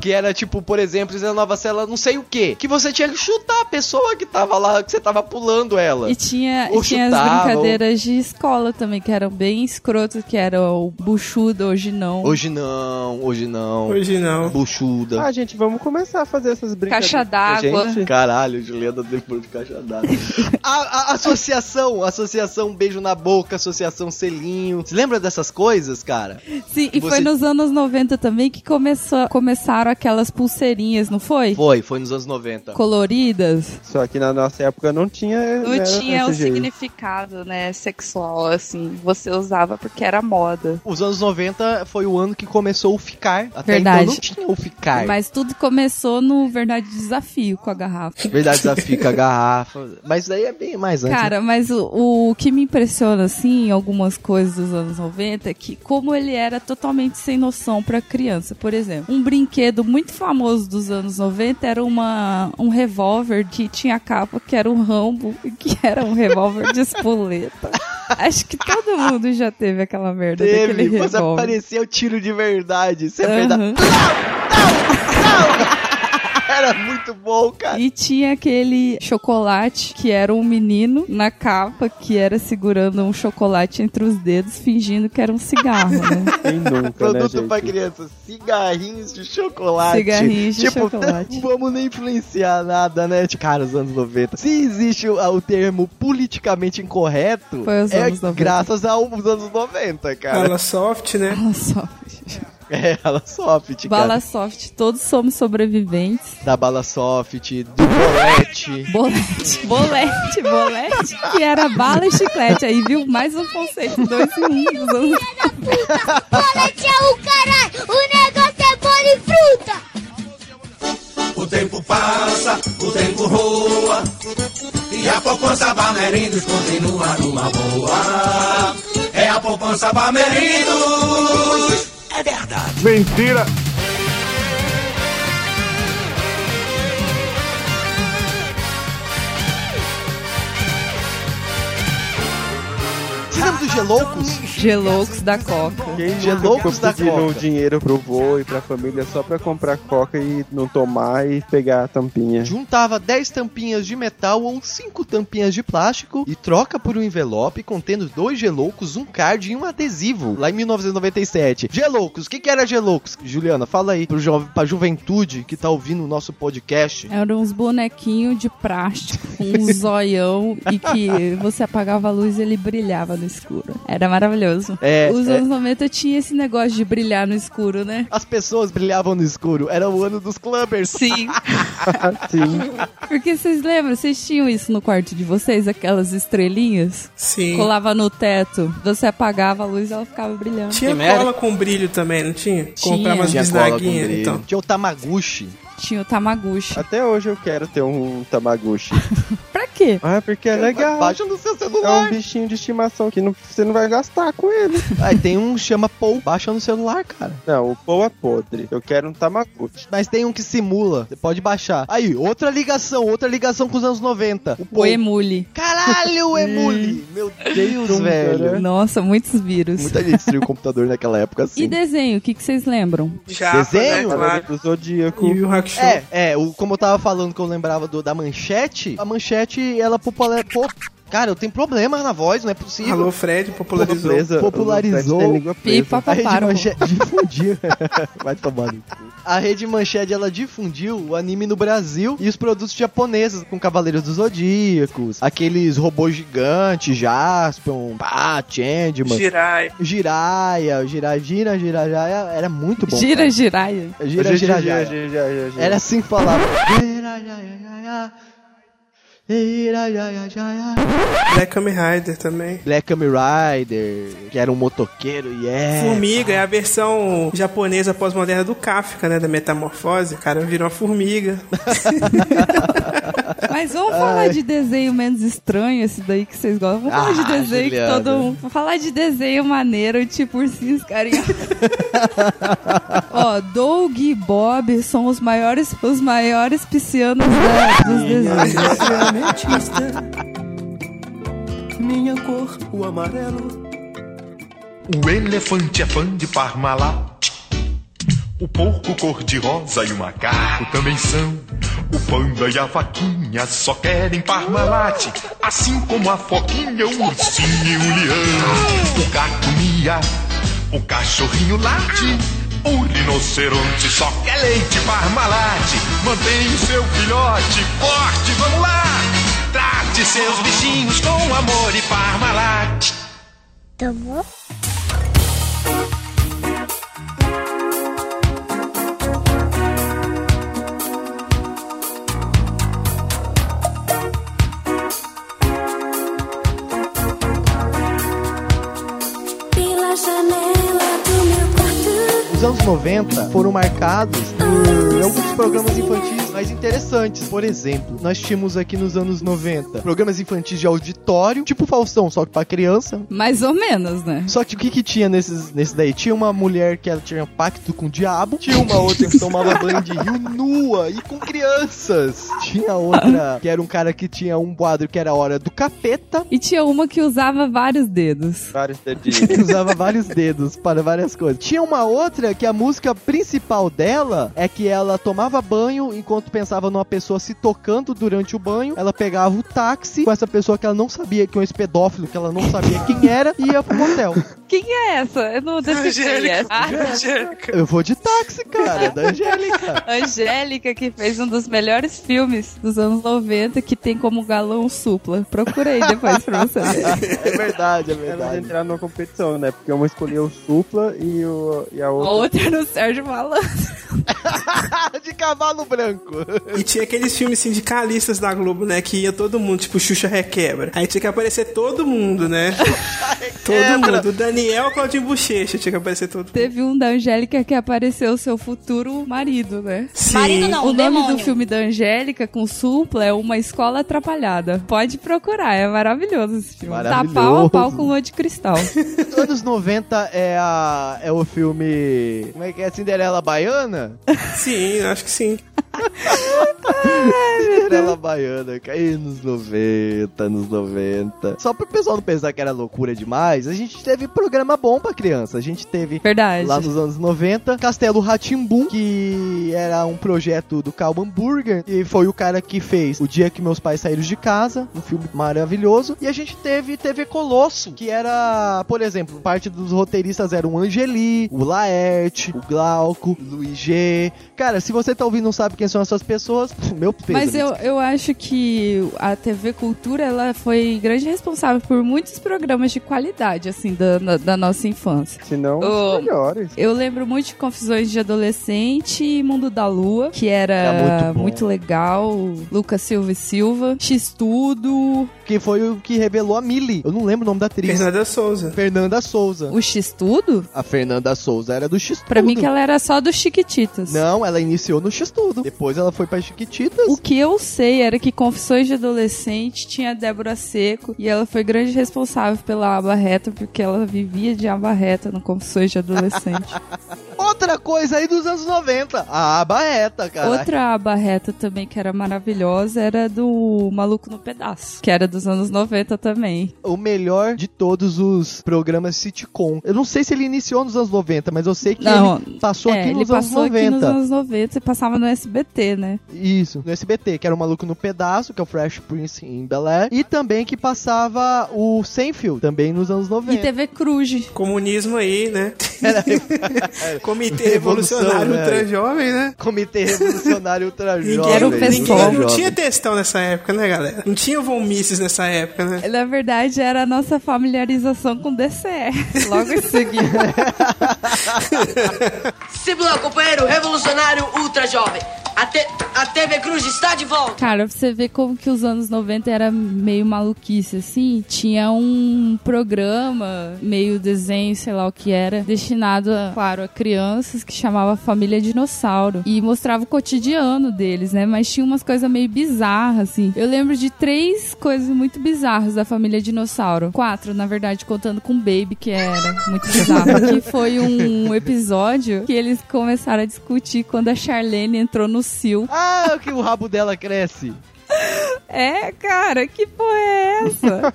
que era tipo, por exemplo, Estrela Nova Cela, não sei o quê. Que você tinha que chutar a pessoa que tava lá, que você tava pulando ela. E tinha, Ou e tinha as brincadeiras de escola também, que eram bem escrotas, que era o buchudo, hoje não. Hoje não, hoje não. Hoje não. Buchuda. Ah, gente, vamos começar a fazer essas brincadeiras. Caixa d'água. Gente, Caralho, Juliana depois de caixa d'água. a, a- associação, associação Beijo na Boca, associação Selinho. Você lembra dessas coisas, cara? Sim, e Você- foi nos anos 90 também que começou, começaram aquelas pulseirinhas, não foi? Foi, foi nos anos 90. Coloridas. Só que na nossa época não tinha. Não né, tinha o jeito. significado, né, sexual, assim. Você usava porque era moda. Os anos 90 foi o ano que começou o ficar. Até Verdade. então não tinha o ficar. Mas tudo começou no Verdade Desafio com a garrafa. Verdade desafio com a garrafa. Mas daí é bem mais antes. né? Cara, mas o, o que me impressiona, assim, em algumas coisas dos anos 90 é que como ele era totalmente sem noção pra criança. Por exemplo, um brinquedo muito famoso dos anos 90 era uma, um revólver que tinha capa que era um Rambo, que era um revólver de espoleta. Acho que todo mundo já teve aquela merda Teve, daquele mas revólver. aparecia o tiro de verdade. Isso é Aham. verdade. Era muito bom, cara. E tinha aquele chocolate que era um menino na capa que era segurando um chocolate entre os dedos, fingindo que era um cigarro, né? Quem nunca, né, Produto gente? pra criança, cigarrinhos de chocolate. Cigarrinhos de tipo, chocolate. Não vamos nem influenciar nada, né? Tipo, Cara, os anos 90. Se existe o, o termo politicamente incorreto, Foi os é anos 90. graças aos anos 90, cara. Bala soft, né? Bala soft. É, ela soft, cara. Bala soft, todos somos sobreviventes. Da bala soft, do bolete. Bolete, bolete, bolete, que era bala e chiclete. Aí, viu? Mais um conceito, dois em um. dos anos- Bolete é o caralho, o negócio é bola e fruta. O tempo passa, o tempo roa E a poupança Bamerindos continua numa boa É a poupança Bamerindos É verdade Mentira! Você lembra dos Geloucos? Geloucos da Coca. Quem Geloucos da Coca. dinheiro pro vô e pra família só pra comprar coca e não tomar e pegar a tampinha. Juntava 10 tampinhas de metal ou 5 tampinhas de plástico e troca por um envelope contendo dois geloucos, um card e um adesivo, lá em 1997. Geloucos, o que, que era geloucos? Juliana, fala aí pro jovem, pra juventude que tá ouvindo o nosso podcast. Eram uns bonequinhos de plástico um zoião e que você apagava a luz e ele brilhava no escuro. Era maravilhoso. É, Os é. anos 90 tinha esse negócio de brilhar no escuro, né? As pessoas brilhavam no escuro, era o ano dos clubbers. Sim. Sim. Porque vocês lembram, vocês tinham isso no quarto de vocês, aquelas estrelinhas? Sim. Colava no teto, você apagava a luz e ela ficava brilhando. Tinha cola com brilho também, não tinha? Tinha. Comprar umas bisnaguinhas, então. Tinha o Tamaguchi. Tinha o Tamaguchi. Até hoje eu quero ter um Tamaguchi. Quê? Ah, porque é legal. Baixa no seu É celular. um bichinho de estimação que não, você não vai gastar com ele. Aí tem um que chama Pou, baixa no celular, cara. Não, o Pou é podre. Eu quero um Tamagotchi. Mas tem um que simula, você pode baixar. Aí, outra ligação, outra ligação com os anos 90. O O Pou. Emule. Caralho, o Emule! Meu Deus, velho. né? Nossa, muitos vírus. Muita gente destruiu o computador naquela época assim. E desenho, o que, que vocês lembram? Japa, Desenho? Né, claro. do Zodíaco. E o Hakusho. É, é, o, como eu tava falando que eu lembrava do, da manchete, a manchete, ela popular... Pô, cara, eu tenho problema na voz, não é possível. Alô, Fred, popularizou. Presa, Popularizou. o Fred tem língua presa. Pipa, A rede manchete difundiu. Vai tomar no cu. A rede manchete ela difundiu o anime no Brasil e os produtos japoneses com Cavaleiros dos Zodíacos, aqueles robôs gigantes, Jaspion, pá, Changeman, Jirai. Jiraiya, Jiraiya, Gira, Jiraiya, era muito bom. Gira, giraia. Gira, gira. Era assim que falava. Jiraiya, Jiraiya, Jiraiya. Black Kamen Rider também. Black Kamen Rider, que era um motoqueiro, e yeah. Formiga é a versão japonesa pós-moderna do Kafka, né? Da metamorfose. O cara virou uma formiga. Mas vamos falar de desenho menos estranho, esse daí que vocês gostam. Vamos falar de Ah, desenho Juliana. que todo mundo. Vamos falar de desenho maneiro, tipo ursinhos carinhosos. Ó, Doug e Bob são os maiores, os maiores piscianos da- dos desenhos. Minha cor, o amarelo. O elefante é fã de Parmalat. O porco cor-de-rosa e o macaco também são. O panda e a vaquinha só querem Parmalat. Assim como a foquinha, o ursinho e o leão. O gato mia, o cachorrinho late. O rinoceronte só quer leite Parmalat. Mantenha o seu filhote forte, vamos lá! Trate seus bichinhos com amor e Parmalat. Tá bom? Anos 90 foram marcados por alguns programas infantis mais interessantes. Por exemplo, nós tínhamos aqui nos anos 90 programas infantis de auditório, tipo Faustão, só que pra criança. Mais ou menos, né? Só que o que, que tinha nesses, nesse daí? Tinha uma mulher que ela tinha pacto com o diabo, tinha uma outra que tomava banho de rio nua e com crianças. Tinha outra que era um cara que tinha um quadro que era a hora do capeta. E tinha uma que usava vários dedos. Vários dedinhos. que usava vários dedos para várias coisas. Tinha uma outra que a música principal dela é que ela tomava banho enquanto pensava numa pessoa se tocando durante o banho. Ela pegava o táxi com essa pessoa que ela não sabia que é um pedófilo, que ela não sabia quem era, e ia pro motel. Quem é essa? Eu não decifrei essa. Ah, Angélica. Eu vou de táxi, cara, é da Angélica. Angélica, que fez um dos melhores filmes dos anos 90, que tem como galão supla. Procura aí depois pra você ver. É verdade, é Elas verdade. entraram numa competição, né? Porque uma escolheu o Supla e, o, e a A outra. outra era o Sérgio Malandro. de cavalo branco. E tinha aqueles filmes sindicalistas da Globo, né? Que ia todo mundo, tipo Xuxa Requebra. Aí tinha que aparecer todo mundo, né? todo mundo. O Daniel Claudinho Bochecha tinha que aparecer todo Teve um da Angélica que apareceu seu futuro marido, né? Sim. Marido não, o nome demônio. do filme da Angélica com supla é Uma Escola Atrapalhada. Pode procurar, é maravilhoso esse filme. Tá Maravilhoso. pau a pau com o de cristal. Anos 90 é, a, é o filme. Como é que é? Cinderela Baiana? Sim, acho que sim. Cinderela Baiana, caiu nos 90, nos 90. Só pro pessoal não pensar que era loucura demais, a gente teve programa bom pra criança. A gente teve Verdade. lá nos anos 90 Castelo Ratimbum, que era um projeto do Calman Burger, e foi o cara que fez O Dia que Meus Pais Saíram de Casa, um filme maravilhoso. E a gente teve TV Colosso, que era, por exemplo, parte dos roteiristas eram o Angeli, o Laerte, o Glauco, o Luiz G. Cara, se você tá ouvindo não sabe quem são essas pessoas, meu peso. Mas eu, eu acho que a TV Cultura ela foi grande responsável por muitos programas de qualidade, assim, da, na- da nossa infância. Se não, Ô, os melhores. Eu lembro muito de Confusões de Adolescente e Mundo da Lua, que era, Era muito muito, legal. Lucas Silva e Silva. X-Tudo. Que foi o que revelou a Millie. Eu não lembro o nome da atriz. Fernanda Souza. Fernanda Souza. O X-Tudo? A Fernanda Souza era do X Pra mim que ela era só do Chiquititas. Não, ela iniciou no X Tudo. Depois ela foi pra Chiquititas. O que eu sei era que Confissões de Adolescente tinha a Débora Seco e ela foi grande responsável pela aba reta, porque ela vivia de aba reta no Confissões de Adolescente. Outra coisa aí dos anos 90. A aba reta, cara. Outra aba reta também que era maravilhosa era do Maluco no Pedaço, que era dos anos 90 também. O melhor de todos os programas sitcom. Eu não sei se ele iniciou nos anos 90, mas eu sei que Não, ele passou é, aqui ele nos anos passou 90. aqui nos anos 90 e passava no SBT, né? Isso, no SBT, que era o Maluco no Pedaço, que é o Fresh Prince em Bel Air. E também que passava o Seinfeld, também nos anos 90. E TV Cruz. Comunismo aí, né? Comitê Revolução, Revolucionário né? Ultra Jovem, né? Comitê Revolucionário Ultra Ninguém, Jovem. Era o ninguém pessoal. não tinha textão nessa época, né, galera? Não tinha Von Mises nessa época, né? Na verdade, era a nossa familiarização com DCE. Logo em seguida. Simula, companheiro revolucionário ultra jovem. A, te- a TV Cruz está de volta. Cara, pra você ver como que os anos 90 era meio maluquice, assim, tinha um programa, meio desenho, sei lá o que era, destinado, a, claro, a crianças, que chamava Família Dinossauro. E mostrava o cotidiano deles, né? Mas tinha umas coisas meio bizarras, assim. Eu lembro de três coisas muito bizarras da Família Dinossauro. Quatro, na verdade, contando com o Baby, que era muito bizarro. que foi um episódio que eles começaram a discutir quando a Charlene entrou no Ah, que o rabo dela cresce. É, cara, que porra é essa?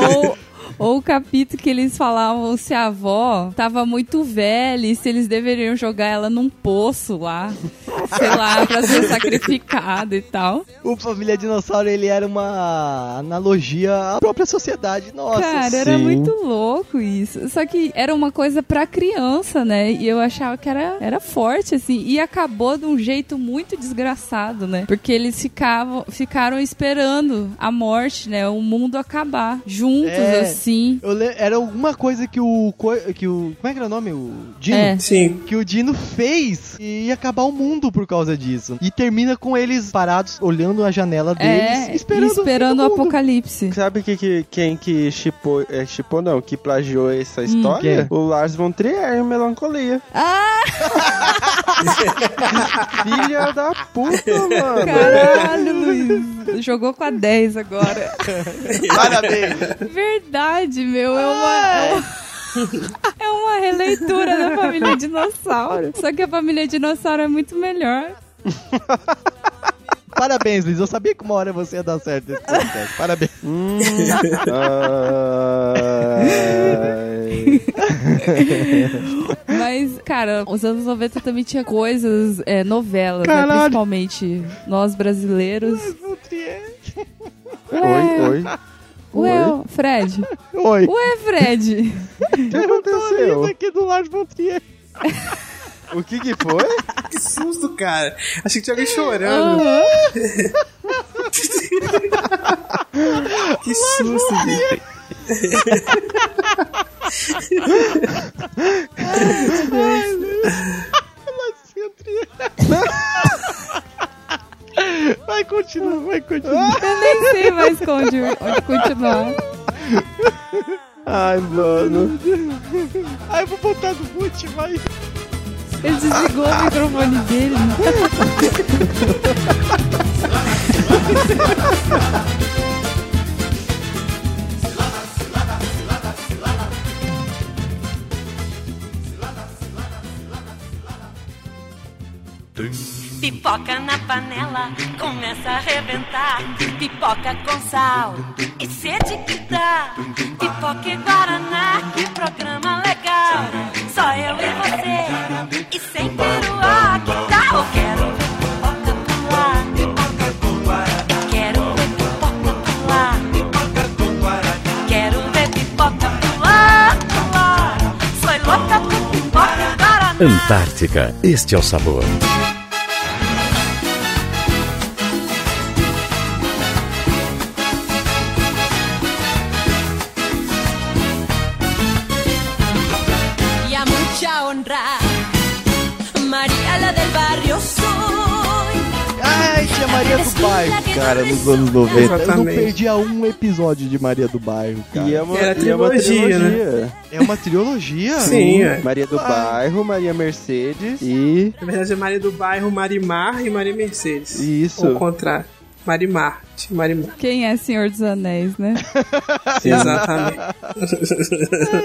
ou, ou o capítulo que eles falavam se a avó tava muito velha e se eles deveriam jogar ela num poço lá. Sei lá, pra ser sacrificada e tal. O Família Dinossauro, ele era uma analogia à própria sociedade nossa. Cara, era Sim. muito louco isso. Só que era uma coisa pra criança, né? E eu achava que era, era forte, assim. E acabou de um jeito muito desgraçado, né? Porque eles ficavam, ficaram esperando a morte, né? O mundo acabar. Juntos, É. assim. Eu le- Era alguma coisa que o, que o. Como é que era o nome? O Dino? É. Sim. Que o Dino fez e ia acabar o mundo por causa disso. E termina com eles parados, olhando a janela deles, É, esperando, esperando o apocalipse. Sabe que, que- quem que chipou, é, chipou não, que plagiou essa história? quem? o Lars von Trier, Melancolia. Ah! Filha da puta, mano. Caralho, Luiz. Jogou com a 10 agora. Parabéns. Verdade, meu. É uma. É uma... É uma releitura da família dinossauro. Só que a família dinossauro é muito melhor. Parabéns, Liz. Eu sabia que uma hora você ia dar certo nesse podcast. Parabéns. Mas, cara, os anos 90 também tinha coisas, é, novelas, né? Principalmente nós brasileiros. Oi, oi. Ué, Oi. Fred. Oi. Ué, Fred. O que aconteceu? aqui do Lars von Trier. O que que foi? Que susto, cara. Achei que tinha alguém chorando. Aham. que susto, gente. Vai continuar, vai continuar. Eu nem sei mais onde, onde continuar. Ai, mano. Ai, eu vou botar no boot, vai. Ele desligou o microfone dele. Pipoca na panela, começa a arrebentar. Pipoca com sal e sede que dá. Pipoca e Guaraná, que programa legal. Só eu e você, e sem peruá, que tal? Quero ver pipoca pular. Quero ver pipoca pular. Quero ver pipoca pular, pular. Sou louca por pipoca Guaraná. Antártica, este é o sabor. Bairro, cara, nos anos 90. Eu não Exatamente. perdia um episódio de Maria do Bairro, cara. E é uma, Era e é uma trilogia, né? trilogia. É uma trilogia? Sim, é. Maria do Ah. Bairro, Maria Mercedes e... Na verdade é Maria do Bairro, Marimar e Maria Mercedes. Isso. Ou o contrário. Marimar. Marimar. Quem é Senhor dos Anéis, né? Exatamente.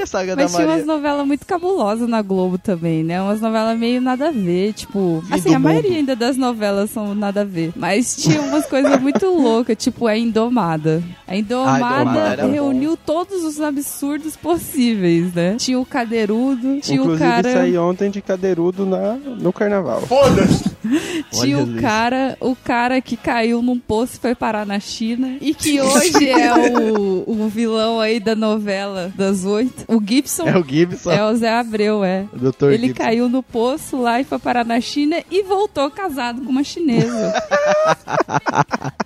É, Saga Mas da tinha Maria. umas novelas muito cabulosas na Globo também, né? Umas novelas meio nada a ver, tipo... Fim Assim, a maioria mundo. ainda das novelas são nada a ver. Mas tinha umas coisas muito loucas, tipo a Indomada. A Indomada Indomada era reuniu todos os absurdos possíveis, né? Tinha o Cadeirudo, tinha Inclusive o cara... saí ontem de cadeirudo na, no carnaval. Tinha Olha, o cara, o cara que caiu num poço e foi parar na China. E que hoje é o, o vilão aí da novela das oito. O Gibson. É o Gibson. É o Zé Abreu, é. O Dr. Ele Gibson. caiu no poço lá e foi parar na China e voltou casado com uma chinesa.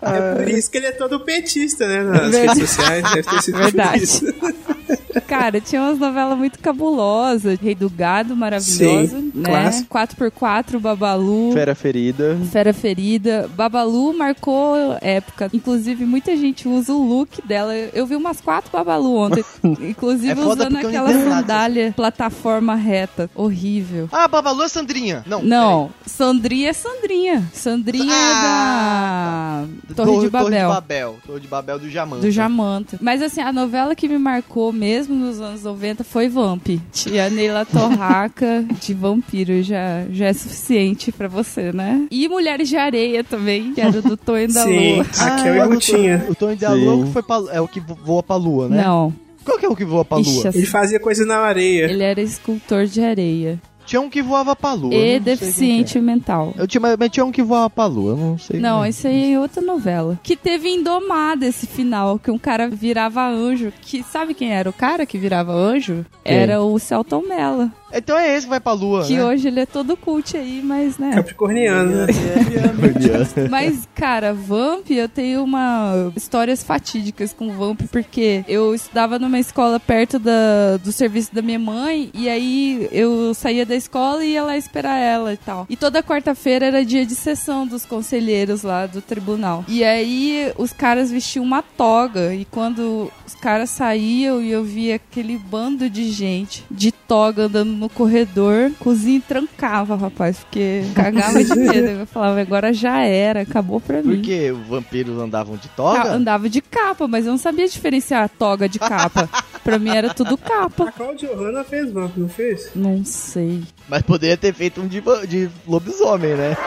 É por isso que ele é todo petista, né? Nas Verdade. redes sociais. Deve ter sido por Verdade. Cara, tinha umas novelas muito cabulosas. Rei do Gado, maravilhosa, Sim, né? clássico. 4x4, Babalu. Fera ferida. Fera Ferida. Babalu marcou época. Inclusive, muita gente usa o look dela. Eu vi umas quatro Babalu ontem. Inclusive, É usando aquela sandália plataforma reta. Horrível. Ah, Babalu é Sandrinha. Não. Não, Sandrinha é Sandrinha. Sandrinha Ah, é da Torre, de Babel. Torre de Babel. Torre de Babel do Jamanta. Do Jamanta. Mas assim, a novela que me marcou mesmo nos anos 90 foi Vamp. Tia Neila Torraca de vampiro já, já é suficiente pra você, né? E Mulheres de Areia também, que era do Tonho da Sim, Lua. Raquel Ah. Tonho- O Tonho da Lua é o que foi pra- é o que voa pra lua, né? Não. Qual que é o que voa pra lua? Ixi, Ele fazia coisa na areia. Ele era escultor de areia. Tinha um que voava pra lua. E sei deficiente mental. é. Eu tinha, mas tinha um que voava pra lua, eu não sei. Não, é. isso aí é outra novela. Que teve Indomada esse final, que um cara virava anjo. Que sabe quem era o cara que virava anjo? Quem? Era o Celton Mello. Então é esse que vai pra lua, Que né? hoje ele é todo cult aí, mas né. Capricorniano, né? Mas, cara, Vamp, eu tenho uma histórias fatídicas com Vamp, porque eu estudava numa escola perto da, do serviço da minha mãe, e aí eu saía da escola e ia lá esperar ela e tal. E toda quarta-feira era dia de sessão dos conselheiros lá do tribunal. E aí os caras vestiam uma toga, e quando os caras saíam e eu via aquele bando de gente de toga andando no corredor, cozinha trancava, rapaz, porque cagava de medo. Eu falava, agora já era, acabou pra mim. Porque os vampiros andavam de Ah, toga? Andava de capa, mas eu não sabia diferenciar a toga de capa. pra mim era tudo capa. A Claudia Hanna fez Vamp, não fez? Não sei. Mas poderia ter feito um de, de lobisomem, né?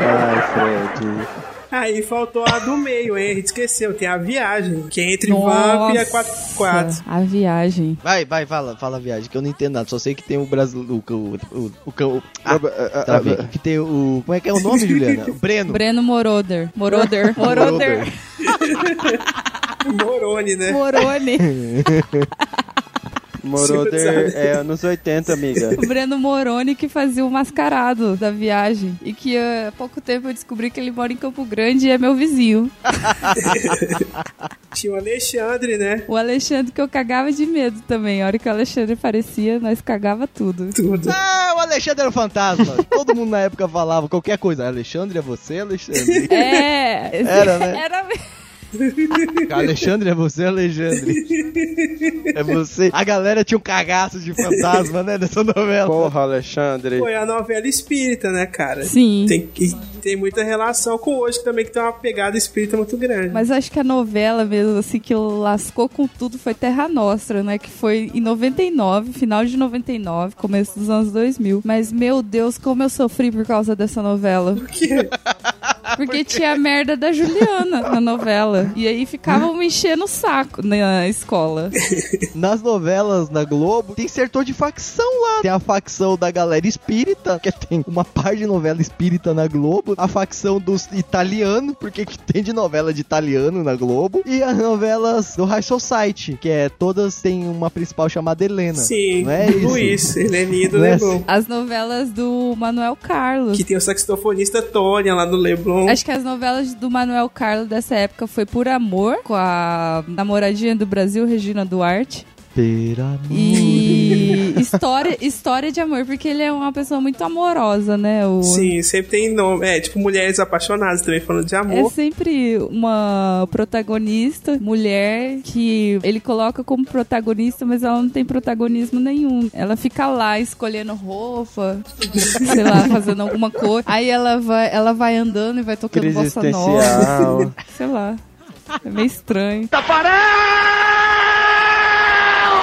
Ai, Fred. Aí faltou a do meio, hein? A gente esqueceu. Tem a viagem, que é entre Vamp e a Nossa, 4x4. A viagem. Vai, vai, fala, fala a viagem, que eu não entendo nada. Só sei que tem o brasileiro. O, o, o, o, o, ah, travei. que tem o. Como é que é o nome, Juliana? O Breno. Breno Moroder. Moroder. Moroder. Moroni, né? Moroni. Moroder é anos 80, amiga. O Breno Moroni que fazia o mascarado da viagem. E que há pouco tempo eu descobri que ele mora em Campo Grande e é meu vizinho. Tinha o Alexandre, né? O Alexandre que eu cagava de medo também. A hora que o Alexandre aparecia, nós cagava tudo. Tudo. Ah, o Alexandre era um fantasma. Todo mundo na época falava qualquer coisa. Alexandre, é você, Alexandre? É. Era, né? Era mesmo. Alexandre, é você, Alexandre? É você. A galera tinha um cagaço de fantasma, né, nessa novela. Porra, Alexandre. Foi a novela espírita, né, cara? Sim. Tem, que, tem muita relação com hoje também, que tem uma pegada espírita muito grande. Mas acho que a novela mesmo, assim, que lascou com tudo foi Terra Nostra, né? Que foi em 99, final de 99, começo dos anos 2000. Mas, meu Deus, como eu sofri por causa dessa novela. Por quê? Porque tinha a merda da Juliana na novela. E aí ficavam me enchendo o saco na escola. Nas novelas na Globo, tem setor de facção lá. Tem a facção da galera espírita, que tem uma par de novela espírita na Globo. A facção dos italianos, porque que tem de novela de italiano na Globo. E as novelas do High Society, que é todas têm uma principal chamada Helena. Sim, não é? Luiz, Heleninha do Não é Leblon. As novelas do Manuel Carlos. Que tem o saxofonista Tônia lá no Leblon. Acho que as novelas do Manuel Carlos dessa época foi Por Amor, com a namoradinha do Brasil, Regina Duarte. Per. E história, história de amor, porque ele é uma pessoa muito amorosa, né? O... Sim, sempre tem nome. É, tipo Mulheres Apaixonadas também, falando de É amor. sempre uma protagonista, mulher, que ele coloca como protagonista, mas ela não tem protagonismo nenhum. Ela fica lá escolhendo roupa, sei lá, fazendo alguma coisa. Aí ela vai, ela vai andando e vai tocando Crise bossa nova. Sei lá. É meio estranho.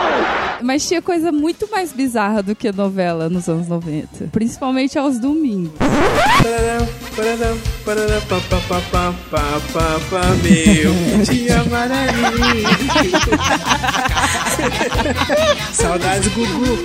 Oh! Mas tinha coisa muito mais bizarra do que a novela nos anos 90. Principalmente aos domingos. Meu dia maravilha. Saudades Gugu.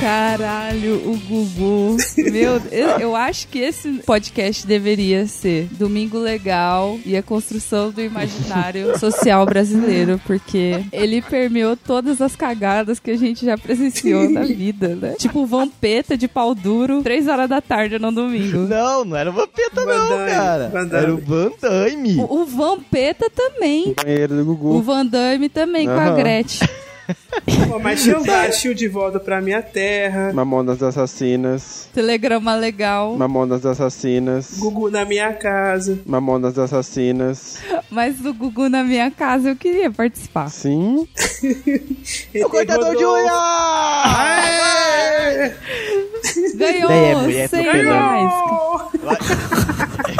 Caralho, o Gugu. Meu, eu, eu acho que esse podcast deveria ser Domingo Legal e a construção do imaginário social brasileiro, porque ele permeou todas as cagadas que a gente já presenciou na vida, né? Tipo Vampeta de pau duro, três horas da tarde no domingo. Não, não era o Vampeta não, Damme, cara. Van Damme. Era o Van Damme. O, o Vampeta também. Banheiro do Gugu. O Van Damme também, com a. Gretchen. Pô, mas baixinho de volta pra minha terra. Mamonas Assassinas. Telegrama legal. Mamonas Assassinas. Gugu na minha casa. Mamonas Assassinas. Mas do Gugu na minha casa eu queria participar. Sim. O cortador de unha! Ganhou Daí é mulher 100 atropelando. reais.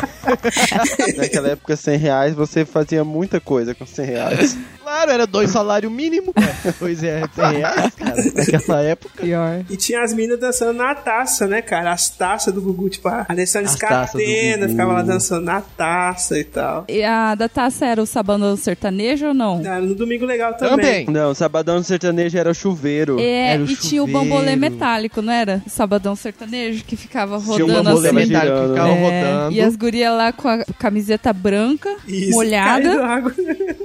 Naquela época, 100 reais, você fazia muita coisa com 100 reais. Claro, era dois salários mínimos. Pois é, 100 reais, cara. Naquela época. Pior. E tinha as meninas dançando na taça, né, cara? As taças do Gugu, tipo, a Alessandra As taças do Scatena Gugu. ficava lá dançando na taça e tal. E a da taça era o sabão sertanejo ou não? Ah, no Domingo Legal também. Não, Sabadão do Sertanejo era o chuveiro. É, Era o e tinha o chuveiro. bambolê metálico, não era? Sabadão sertanejo que ficava Tinha um rodando bambolê assim. metálico que ficava É, E as gurias lá com a camiseta branca, Isso, molhada.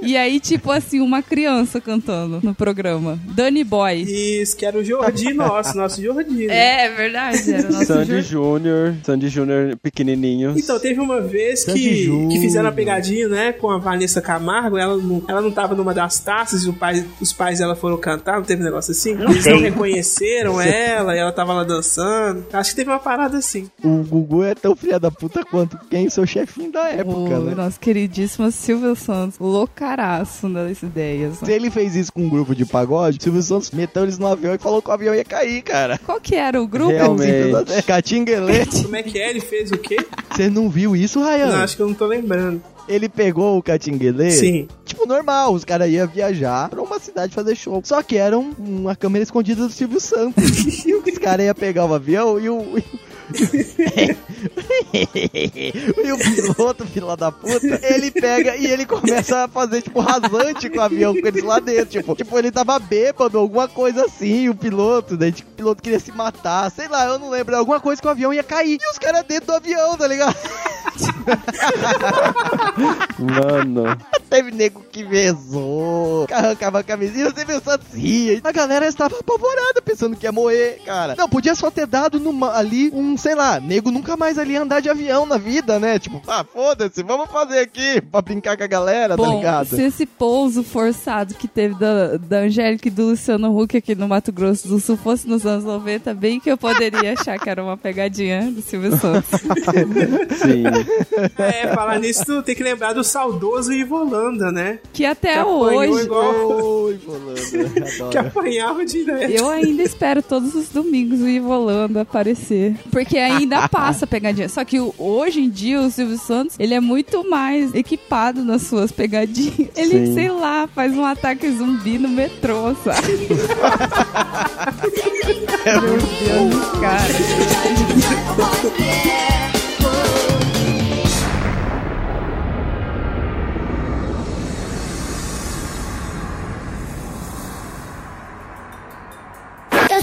E aí, tipo assim, uma criança cantando no programa. Danny Boy. Isso, que era o Jordi nosso, nosso Jordi. né? É, é verdade, era o nosso Sandy Jordi. Júnior. Sandy Júnior pequenininhos. Então, teve uma vez Sandy que, que fizeram a pegadinha, né, com a Vanessa Camargo. Ela não, ela não tava numa das taças e o pai, os pais dela foram cantar. Não teve um negócio assim? Eles não reconheceram ela e ela tava lá dançando. Acho que teve uma parada assim. O Gugu é tão filha da puta quanto quem seu chefinho da época, O né? nosso queridíssimo Silvio Santos, loucaraço das ideias. Se ele fez isso com um grupo de pagode, Silvio Santos meteu eles no avião e falou que o avião ia cair, cara. Qual que era o grupo? Realmente. Catinguelete. Como é que é? Ele fez o quê? Você não viu isso, Ryan? Não, acho que eu não tô lembrando. Ele pegou o Catinguelê. Sim. Tipo, normal, os caras iam viajar pra uma cidade fazer show. Só que era um- uma câmera escondida do Silvio Santos. e os caras iam pegar o avião e o. e o piloto, filho da puta, ele pega e ele começa a fazer, tipo, rasante com o avião com eles lá dentro. Tipo, tipo ele tava bêbado, alguma coisa assim, o piloto, daí tipo, o piloto queria se matar, sei lá, eu não lembro, alguma coisa que o avião ia cair. E os caras dentro do avião, tá ligado? Mano. Teve nego que vezou, que arrancava a camisinha, você viu só ria. A galera estava apavorada, pensando que ia morrer, cara. Não, podia só ter dado numa, ali um, sei lá, nego nunca mais ali andar de avião na vida, né? Tipo, ah, foda-se, vamos fazer aqui pra brincar com a galera, tá Bom, ligado? se esse pouso forçado que teve da, da Angélica e do Luciano Huck aqui no Mato Grosso do Sul fosse nos anos 90, bem que eu poderia achar que era uma pegadinha do Silvio Santos. Sim. É, falar nisso, tu tem que lembrar do saudoso Ivo Holanda, né? Que até Que hoje. igual- Que apanhava direto. Eu ainda espero todos os domingos o Ivo Holanda aparecer. Porque ainda passa pegadinha. Só que hoje em dia o Silvio Santos, ele é muito mais equipado nas suas pegadinhas. Ele, Sim. sei lá, faz um ataque zumbi no metrô, sabe? Meu Deus, cara.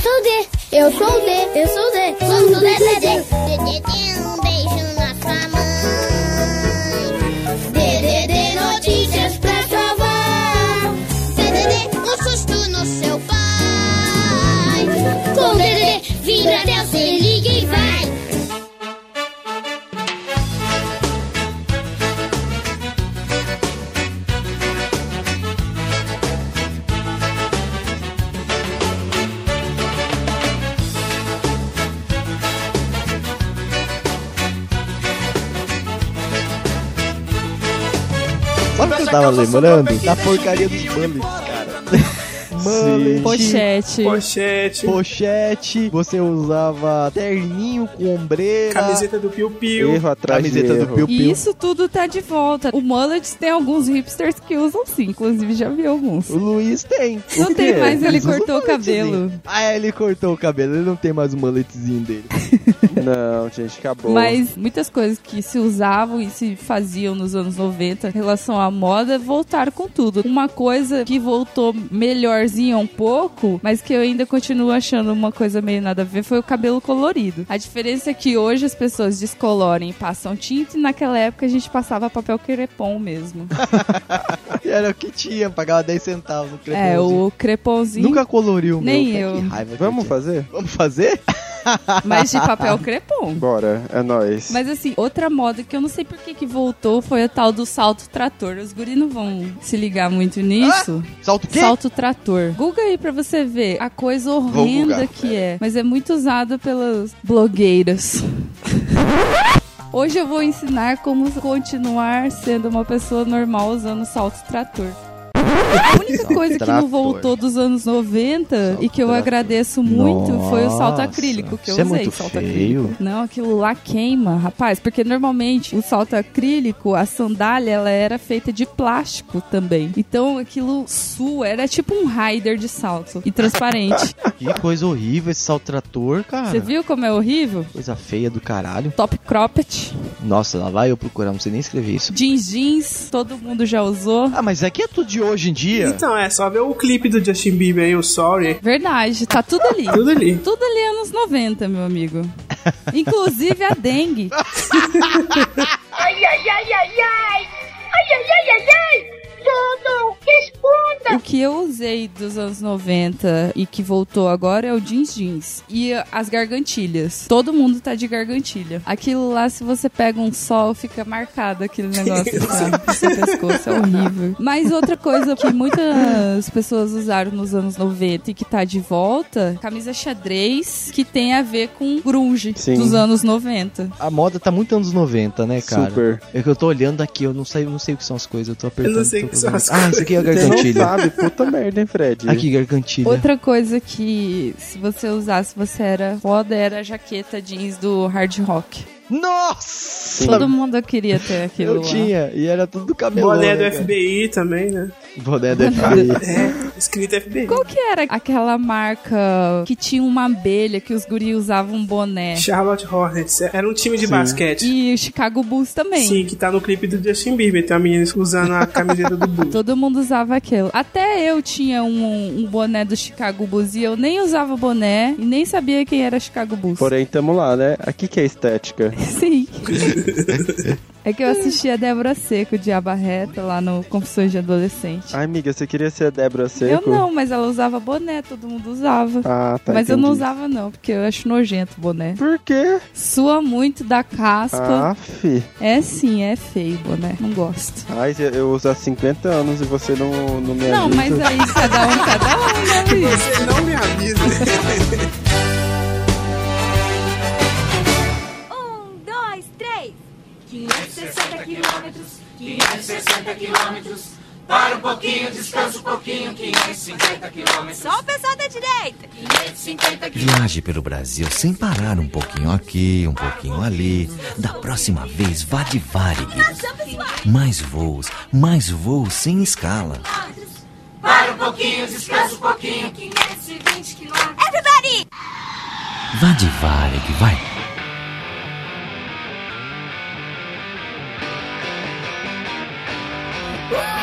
Sou o D. Eu sou o D. Eu sou o D. Sou o DDD. DDD, um beijo eu tava lembrando? Da porcaria dos mullets, cara. Mullet. Pochete. Pochete. Pochete. Você usava terninho com ombreira. Camiseta do Piu Piu. Erro atrás de Camiseta do erro. Piu E Piu. isso tudo tá de volta. O Mullets tem alguns hipsters que usam sim, inclusive já vi alguns. O Luiz tem. Não tem mais, ele usam cortou o cabelo. Ah, é, ele cortou o cabelo, ele não tem mais o mulletzinho dele. Não, gente, acabou. Mas muitas coisas que se usavam e se faziam nos anos 90 em relação à moda voltaram com tudo. Uma coisa que voltou melhorzinha um pouco, mas que eu ainda continuo achando uma coisa meio nada a ver, foi o cabelo colorido. A diferença é que hoje as pessoas descolorem e passam tinta e naquela época a gente passava papel crepom mesmo. Era o que tinha, pagava 10 centavos no crepom. é, o creponzinho. Nunca coloriu o meu. Nem eu. Que raiva que Vamos fazer? Vamos fazer? Mas de papel crepom. Bora, é nóis. Mas assim, outra moda que eu não sei por que que voltou foi a tal do salto trator. Os guri não vão se ligar muito nisso. Salto o quê? Salto trator. Google aí pra você ver a coisa horrenda que é. Mas é muito usado pelas blogueiras. Hoje eu vou ensinar como continuar sendo uma pessoa normal usando salto trator. A única coisa que não voltou dos anos 90 e que eu trator. agradeço muito foi o salto Nossa, acrílico que eu é usei. muito salto feio. acrílico. Não, aquilo lá queima, rapaz, porque normalmente o salto acrílico, a sandália, ela era feita de plástico também. Então aquilo sua, era tipo um rider de salto e transparente. Que coisa horrível esse salto trator, cara. Você viu como é horrível? Coisa feia do caralho. Top cropped, Nossa, lá vai eu procurar, não sei nem escrever isso. jeans jeans, todo mundo já usou. Ah, mas aqui é tudo de hoje em dia. Então, é só ver o clipe do Justin Bieber aí, o Sorry. Verdade, tá tudo ali. Tudo ali. Tudo ali anos 90, meu amigo. Inclusive a dengue. Ai, ai, ai, ai, ai! Ai, ai, ai, ai, ai! Tudo! Responda! O que eu usei dos anos 90 e que voltou agora é o jeans jeans. E as gargantilhas. Todo mundo tá de gargantilha. Aquilo lá, se você pega um sol, fica marcado aquele negócio no seu pescoço. É horrível. Mas outra coisa que muitas pessoas usaram nos anos 90 e que tá de volta, camisa xadrez, que tem a ver com grunge Sim. dos anos 90. A moda tá muito anos 90, né, cara? Super. É que eu tô olhando aqui, eu não sei, não sei o que são as coisas, eu tô apertando. Eu não sei o que são as procurando. Ah, isso aqui a Você não gargantilha. sabe, puta merda, hein, Fred? Aqui, gargantilha. Outra coisa que, se você usasse, você era foda, era a jaqueta jeans do hard rock. Nossa! Todo mundo queria ter aquilo Eu lá. tinha, e era tudo do cabelão. Boné do né, cara? FBI também, né? Boné do FBI. É, escrito FBI. Qual que era aquela marca que tinha uma abelha que os guri usavam um boné? Charlotte Hornets. Era um time de Sim. basquete. E o Chicago Bulls também. Sim, que tá no clipe do Justin Bieber. Tem uma menina usando a camiseta do Bulls. Todo mundo usava aquilo. Até eu tinha um, um boné do Chicago Bulls e eu nem usava boné e nem sabia quem era Chicago Bulls. Porém, tamo lá, né? Aqui que é estética. Sim. É que eu assisti a Débora Seco de Abarreta lá no Confissões de Adolescente. Ai, amiga, você queria ser a Débora Eu Seco? não, mas ela usava boné, todo mundo usava. Ah, tá. mas eu não entendi. usava não, porque eu acho nojento o boné. Por quê? Sua muito da caspa. Aff. É sim, é feio o boné. Não gosto. Ai, eu uso há 50 anos e você não, não me Não, avisa. mas aí cada um, cada um, né? Você não me avisa. quilômetros, 560 quilômetros. Para um pouquinho, descansa um pouquinho, 550 quilômetros. Só o pessoal da direita. 550 Viaje pelo Brasil sem parar um pouquinho aqui, um pouquinho ali. Da próxima vez, vá de Varig. Mais voos, mais voos sem escala. Para um pouquinho, descansa um pouquinho, 520 quilômetros. Everybody! Vá de Varig, vai. Ah!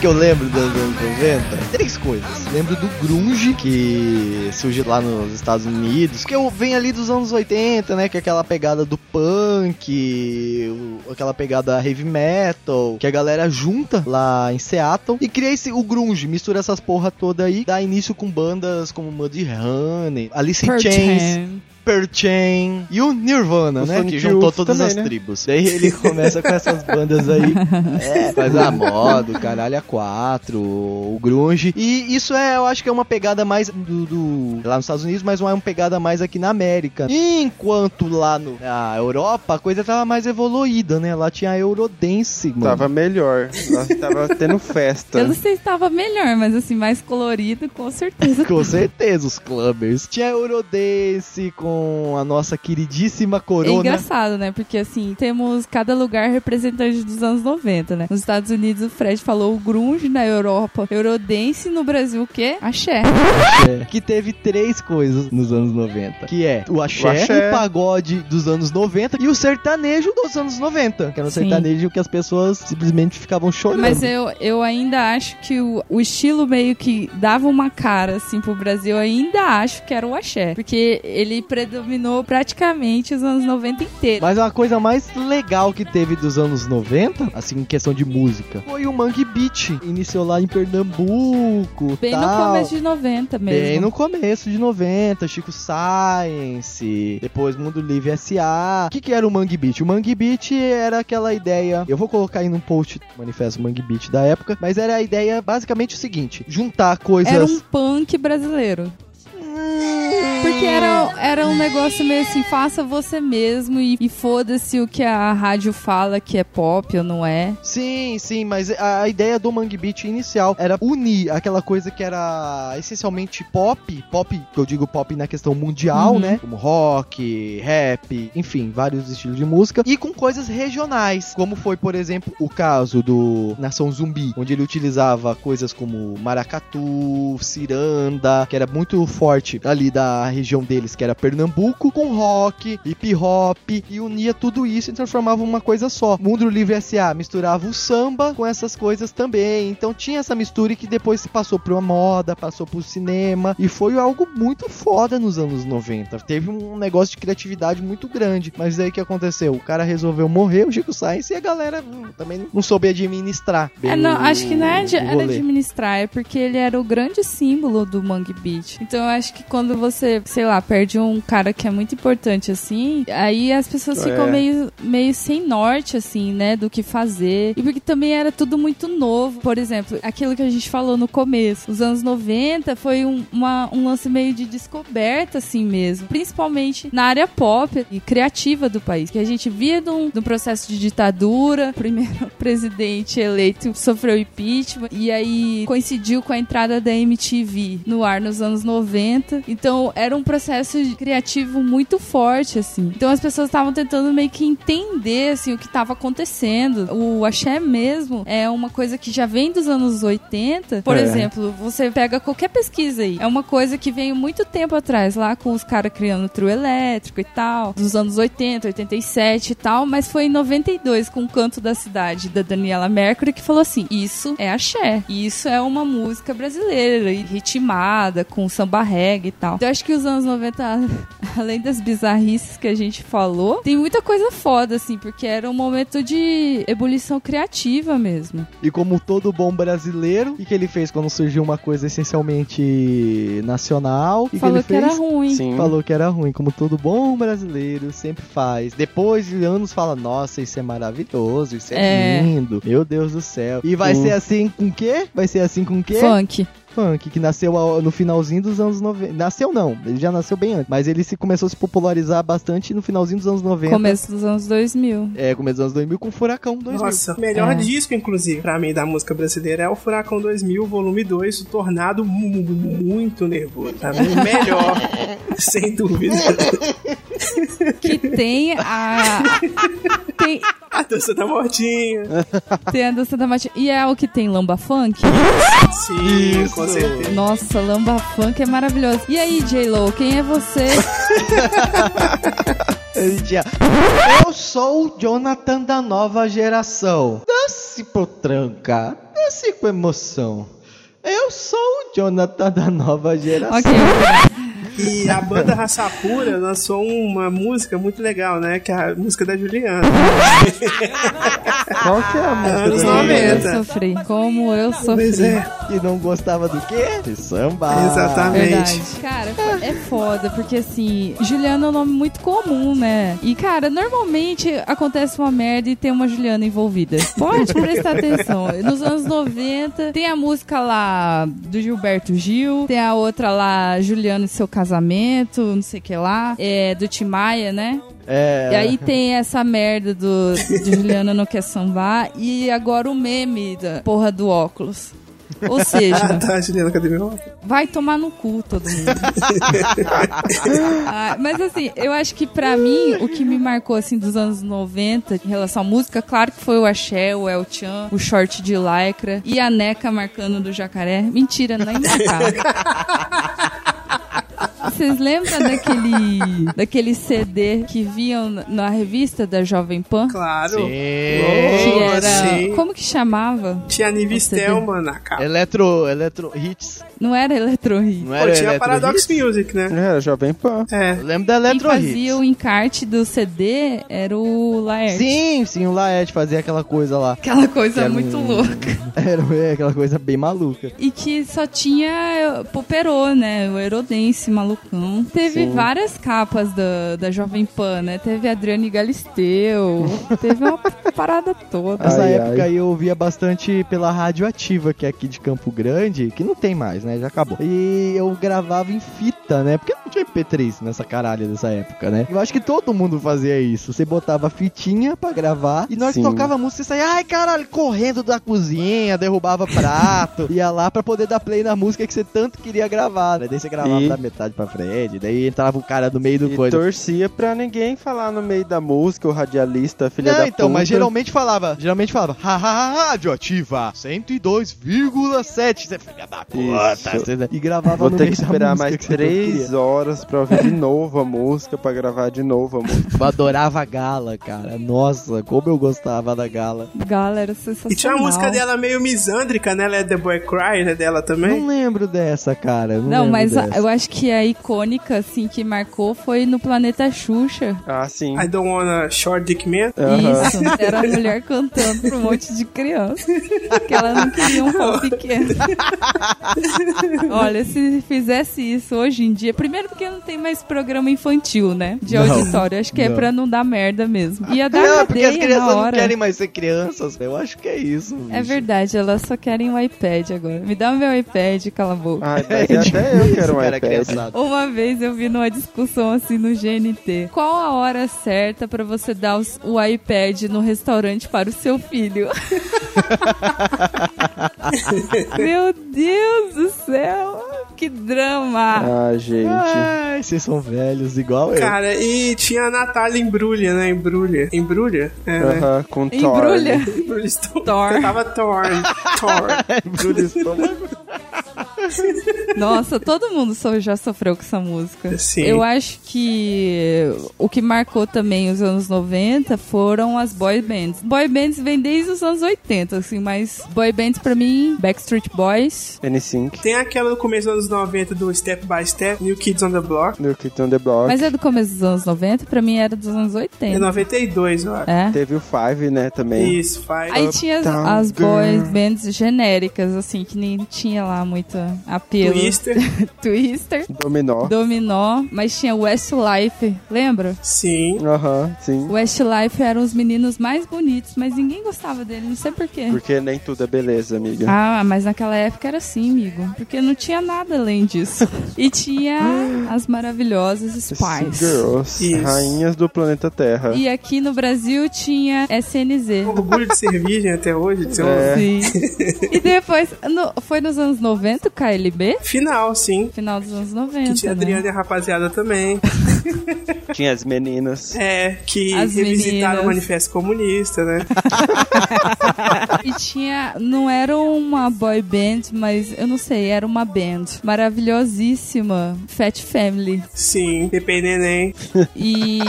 Que eu lembro dos anos 90? Três coisas. Lembro do grunge, que surge lá nos Estados Unidos, que eu venho ali dos anos 80, né? Que é aquela pegada do punk, aquela pegada heavy metal, que a galera junta lá em Seattle e cria esse, o grunge, mistura essas porra toda aí, dá início com bandas como Mudhoney, Alice in Chains, Jam. Pearl Chain e o Nirvana, O né? Sonic Que juntou Youth todas também, as né? tribos. Daí ele começa com essas bandas aí. É, faz a moda, o caralho a quatro, o grunge. E isso é, eu acho que é uma pegada mais do, do- lá nos Estados Unidos, mas não é uma pegada mais aqui na América. Enquanto lá no, na Europa a coisa tava mais evoluída, né? Lá tinha a Eurodance, mano. Tava melhor. Nós tava tendo festa. Eu não sei se tava melhor, mas assim, mais colorido, com certeza. Com certeza, os clubbers. Tinha Eurodance com com a nossa queridíssima É corona. engraçado, né? Porque assim, temos cada lugar representante dos anos 90, né? Nos Estados Unidos, o Fred falou o grunge, na Europa, Eurodance, no Brasil, o quê? Axé. É, que teve três coisas nos anos 90. Que é o axé, o, axé. pagode dos anos 90 e o sertanejo dos anos 90. Que era o Sim. sertanejo que as pessoas simplesmente ficavam chorando. Mas eu, eu ainda acho que o, o estilo meio que dava uma cara, assim, pro Brasil, eu ainda acho que era o axé. Porque ele predominou praticamente os anos 90 inteiros. Mas a coisa mais legal que teve dos anos 90, assim, em questão de música, foi o Mangue Beat. Iniciou lá em Pernambuco. Bem no tal. começo de 90 mesmo. Bem no começo de 90, Chico Science, depois Mundo Livre S.A. O que, que era o Mangue Beat? O Mangue Beat era aquela ideia. Eu vou colocar aí num post manifesto Mangue Beat da época, mas era a ideia basicamente o seguinte: juntar coisas. Era um punk brasileiro. Porque era, era um negócio meio assim, faça você mesmo e, e foda-se o que a rádio fala que é pop ou não é. Sim, sim, mas a, a ideia do Mangue Beat inicial era unir aquela coisa que era essencialmente pop, pop, que eu digo pop na questão mundial, Uhum. né? Como rock, rap, enfim, vários estilos de música, e com coisas regionais, como foi, por exemplo, o caso do Nação Zumbi, onde ele utilizava coisas como maracatu, ciranda, que era muito forte ali da região deles, que era Pernambuco, com rock, hip hop, e unia tudo isso e transformava uma coisa só. Mundo Livre S.A. misturava o samba com essas coisas também. Então tinha essa mistura que depois se passou pra moda, passou pro cinema, e foi algo muito foda nos anos 90. Teve um negócio de criatividade muito grande. Mas aí o que aconteceu? O cara resolveu morrer, o Chico Sainz, e a galera hum, também não soube administrar. É, não, acho que não é era administrar, é porque ele era o grande símbolo do Mangue Beat. Então eu acho que quando você, sei lá, perde um cara que é muito importante assim, aí as pessoas É. ficam meio, meio sem norte, assim, né, do que fazer. E porque também era tudo muito novo. Por exemplo, aquilo que a gente falou no começo, os anos 90 foi um, uma- um lance meio de descoberta, assim mesmo. Principalmente na área pop e criativa do país. Que a gente via num, num processo de ditadura, o primeiro presidente eleito sofreu impeachment, e aí coincidiu com a entrada da MTV no ar nos anos 90. Então era um processo criativo muito forte, assim. Então as pessoas estavam tentando meio que entender, assim, o que estava acontecendo. O axé mesmo é uma coisa que já vem dos anos 80. Por É. exemplo, você pega qualquer pesquisa aí, é uma coisa que veio muito tempo atrás, lá com os caras criando trio elétrico e tal, dos anos 80, 87 e tal, mas foi em 92 com o Canto da Cidade da Daniela Mercury que falou assim: "Isso é axé. Isso é uma música brasileira e ritmada com samba reggae e tal". Então eu acho que os anos 90, além das bizarrices que a gente falou, tem muita coisa foda assim, porque era um momento de ebulição criativa mesmo. E como todo bom brasileiro, o que ele fez quando surgiu uma coisa essencialmente nacional? Que Falou ele que era fez? ruim. Sim. Falou que era ruim, como todo bom brasileiro sempre faz. Depois de anos fala, nossa, isso é maravilhoso, isso é, É. lindo, meu Deus do céu. E vai Sim. ser assim com o quê? Vai ser assim com o quê? Funk. Funk, que nasceu ao- no finalzinho dos anos 90. Nasceu não, ele já nasceu bem antes. Mas ele se começou a se popularizar bastante no finalzinho dos anos 90. Começo dos anos 2000. É, começo dos anos 2000 com Furacão 2000. Nossa, o melhor É. disco, inclusive, pra mim, da música brasileira é o Furacão 2000, volume 2, o Tornado mu- mu- muito nervoso. Tá? O melhor, sem dúvida. Que tem a. tem, A dança da mortinha. tem a dança da matinha. E é o que tem lamba funk? Sim, com certeza. Nossa, lamba funk é maravilhoso. E aí, J-Lo, quem é você? Eu sou o Jonathan da nova geração. Dance potranca, dance com emoção. Eu sou o Jonathan da nova geração. ok. E a banda Raça Pura lançou uma música muito legal, né? Que é a música da Juliana. Qual que é a música Anos do Como 90. eu sofri. Como eu Pois sofri. é. Que não gostava do quê? De samba. Exatamente. Verdade. Cara, é foda, porque assim, Juliana é um nome muito comum, né? E, cara, normalmente acontece uma merda e tem uma Juliana envolvida. Pode prestar atenção. Nos anos 90, tem a música lá do Gilberto Gil, tem a outra lá, Juliana e seu casamento, não sei o que lá, é do Tim Maia, né? É. E aí tem essa merda do, de Juliana não quer sambar e agora o meme da porra do óculos. Ou seja, Ah, tá, Juliana, vai tomar no cu todo mundo. Ah, mas assim, eu acho que pra mim, o que me marcou assim dos anos 90 em relação à música, claro que foi o Axé, o El Chan, o short de lycra e a Neca marcando do jacaré. Mentira, nem marcava. Vocês lembram daquele, daquele CD que viam na- revista da Jovem Pan? Claro. Que Oh, era. sim. Como que chamava? Tinha Nive O CD? Stelman na capa. Eletro, eletro hits. Não era Electro Hit. Não Pô, era tinha Eletro Paradox Hits? Music, né? Era Jovem Pan. É. Eu lembro da Quem Eletro fazia o encarte do CD era o Laerte. Sim, sim, o Laerte fazia aquela coisa lá. Aquela coisa muito um- louca. Era é, aquela coisa bem maluca. E que só tinha Poperô, né? O Eurodance malucão. Teve Sim. várias capas da, da Jovem Pan, né? Teve Adriane Galisteu. teve uma parada toda. Nessa Ai, época ai. eu ouvia bastante pela Rádio Ativa, que é aqui de Campo Grande, que não tem mais, né? Já acabou. E eu gravava em fita, né? Porque não tinha MP3 nessa caralha dessa época, né? Eu acho que todo mundo fazia isso. Você botava fitinha pra gravar e que Sim. tocava música, você saía, ai caralho, correndo da cozinha, derrubava prato, ia lá pra poder dar play na música que você tanto queria gravar, né? Daí você gravava E- da metade pra frente, daí entrava o cara do meio do E coisa. torcia pra ninguém falar no meio da música, o radialista, filha Não, da então, puta. mas geralmente falava, geralmente falava, hahaha, radioativa, 102,7, você filha da puta, Isso. você- e gravava Vou no ter que esperar mais que três horas pra ouvir de novo a música, pra gravar de novo a música. Eu adorava a Gala, cara, nossa, como eu gostava da Gala. Galera, sensacional. E tinha uma música dela meio misândrica, né? Let the Boy Cry, né? Dela também. Não lembro dessa, cara, não, Não, mas a- eu acho que a icônica, assim, que marcou foi no Planeta Xuxa. Ah, sim. I don't wanna short dick man. Isso, era a mulher cantando pra um monte de criança. Que ela não queria um pau pequeno. Olha, se fizesse isso hoje em dia, primeiro porque não tem mais programa infantil, né? De Não, auditório. Acho que é não. pra não dar merda mesmo. Ia dar Não, porque as crianças não querem mais ser crianças, eu acho que é isso. É bicho. verdade, elas só querem um iPad agora. Me dá o meu iPad, cala a boca. Daqui até eu quero um iPad. criançado. Uma vez eu vi numa discussão assim no GNT. Qual a hora certa pra você dar os- o iPad no restaurante para o seu filho? Meu Deus do céu! Que drama! Ah, gente. Ai, vocês são velhos igual eu. Cara, e tinha a Natália Embrulha, né? Embrulha. Embrulha? É, né? Aham, com Thor. Embrulha. Embrulha. Thor. Tava Thor. Thor. Embrulha estômago. Nossa, todo mundo já sofreu com essa música. Sim. Eu acho que o que marcou também os anos 90 foram as boy bands. Boy bands vem desde os anos 80, assim, mas boy bands pra mim, Backstreet Boys. N5. Tem aquela do começo dos anos 90 do Step by Step, New Kids on the Block. New Kids on the Block. Mas é do começo dos anos 90, pra mim era dos anos É 80. 92, eu acho. É. Teve o Five, né, também. Isso, faz. Aí tinha as, as boy bands genéricas, assim, que nem tinha lá muito apelo. Twister. Twister. Dominó. Dominó, mas tinha Westlife, lembra? Sim. Aham, sim. Westlife eram os meninos mais bonitos, mas ninguém gostava dele, não sei porquê. Porque nem tudo é beleza, amiga. Ah, mas naquela época era assim, amigo. Porque não tinha nada além disso. E tinha as maravilhosas Spice. Girls, Isso. rainhas do planeta Terra. E aqui no Brasil tinha SNZ. Orgulho de ser virgem até hoje. De ser É. Sim. E depois, no- foi nos anos 90 o KLB? Final, sim. Final dos anos 90. Que tinha a né? Adriana e a rapaziada também. Tinha as meninas. É, que As revisitaram meninas. o Manifesto Comunista, né? E tinha. Não era uma boy band, mas eu não sei, era uma band maravilhosíssima. Fat Family. Sim, Pepe Neném. E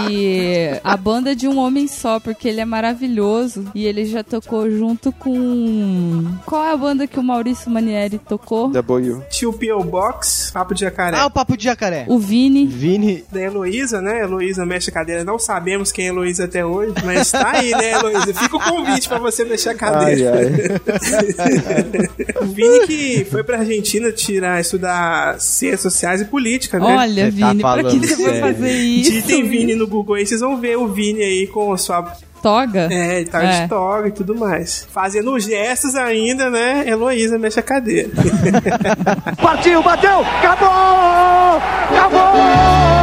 a banda de um homem só, porque ele é maravilhoso. E ele já tocou junto com. Qual é a banda que o Maurício Manieri tocou? W. Tio P.O. Box, Papo de Jacaré. Ah, o papo de jacaré. O Vini. Vini. Da Heloísa, né? Heloísa mexe a cadeira. Não sabemos quem é Heloísa até hoje, mas tá aí, né, Heloísa? Fica o convite pra você mexer a Ai, cadeira. ai. o Vini que foi pra Argentina tirar, estudar ciências sociais e política, né? Olha, Você tá Vini, pra que falando você foi sério. fazer isso? Digitem Vini no Google aí, vocês vão ver o Vini aí com a sua. Toga? É, ele tá É. de toga e tudo mais. Fazendo gestos ainda, né? Heloísa mexe a cadeira. Partiu, bateu, acabou! Acabou!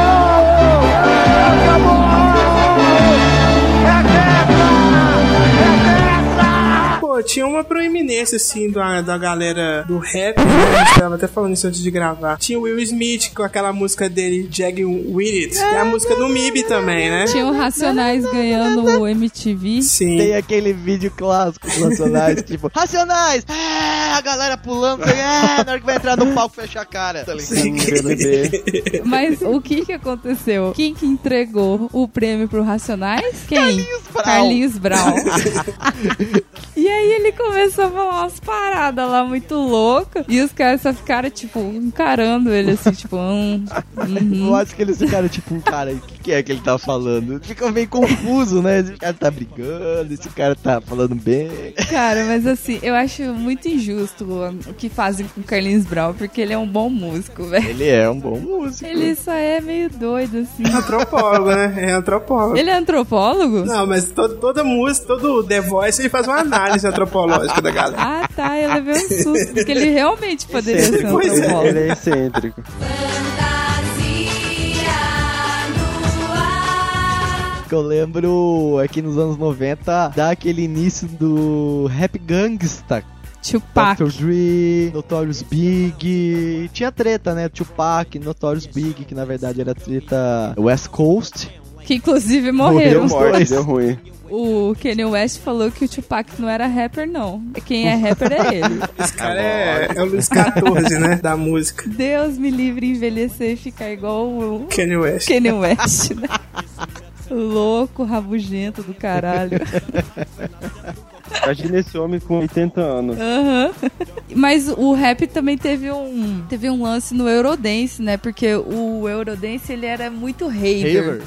Pô, tinha uma proeminência, assim, da, da galera do rap, né? A gente tava até falando isso antes de gravar. Tinha o Will Smith com aquela música dele, Jag With It, que é a música do MIB também, né? Tinha o Racionais ganhando o MTV. Sim. Tem aquele vídeo clássico dos Racionais, tipo, Racionais! É, a galera pulando, é, na hora que vai entrar no palco, fecha a cara. Tá BBB. Mas o que que aconteceu? Quem que entregou o prêmio pro Racionais? Quem? Brown. Carlinhos Brown. e aí ele começou a falar umas paradas lá muito loucas. E os caras só ficaram, tipo, encarando ele assim, tipo, hum, Eu acho que eles ficaram tipo, um cara, o que, que é que ele tá falando? Fica meio confuso, né? Esse cara tá brigando, esse cara tá falando bem. Cara, mas assim, eu acho muito injusto o que fazem com o Carlinhos Brown, porque ele é um bom músico, velho. Ele é um bom músico. Ele só é meio doido, assim. Antropólogo, né? É antropólogo. Ele é antropólogo? Não, mas to- toda música, todo The Voice, ele faz uma análise antropológica da galera. Ah, tá, eu levei um susto, porque ele realmente poderia ser um Pois é. antropólogo. Ele é excêntrico. Que eu lembro aqui nos anos 90 daquele início do Rap Gangsta. Tupac. Dr. Dre, Notorious Big. Tinha treta, né? Tupac, Notorious Big, que na verdade era treta West Coast. Que inclusive Morreu morreram. os Morte, dois. deu ruim. O Kanye West falou que o Tupac não era rapper, não. Quem é rapper é ele. Esse cara é, é o Luiz XIV, né? Da música. Deus me livre envelhecer e ficar igual o Kanye West. Kanye West, né? Louco, rabugento do caralho. Imagina esse homem com 80 anos. Aham. Mas o rap também teve um teve um lance no Eurodance, né? Porque o Eurodance ele era muito raver.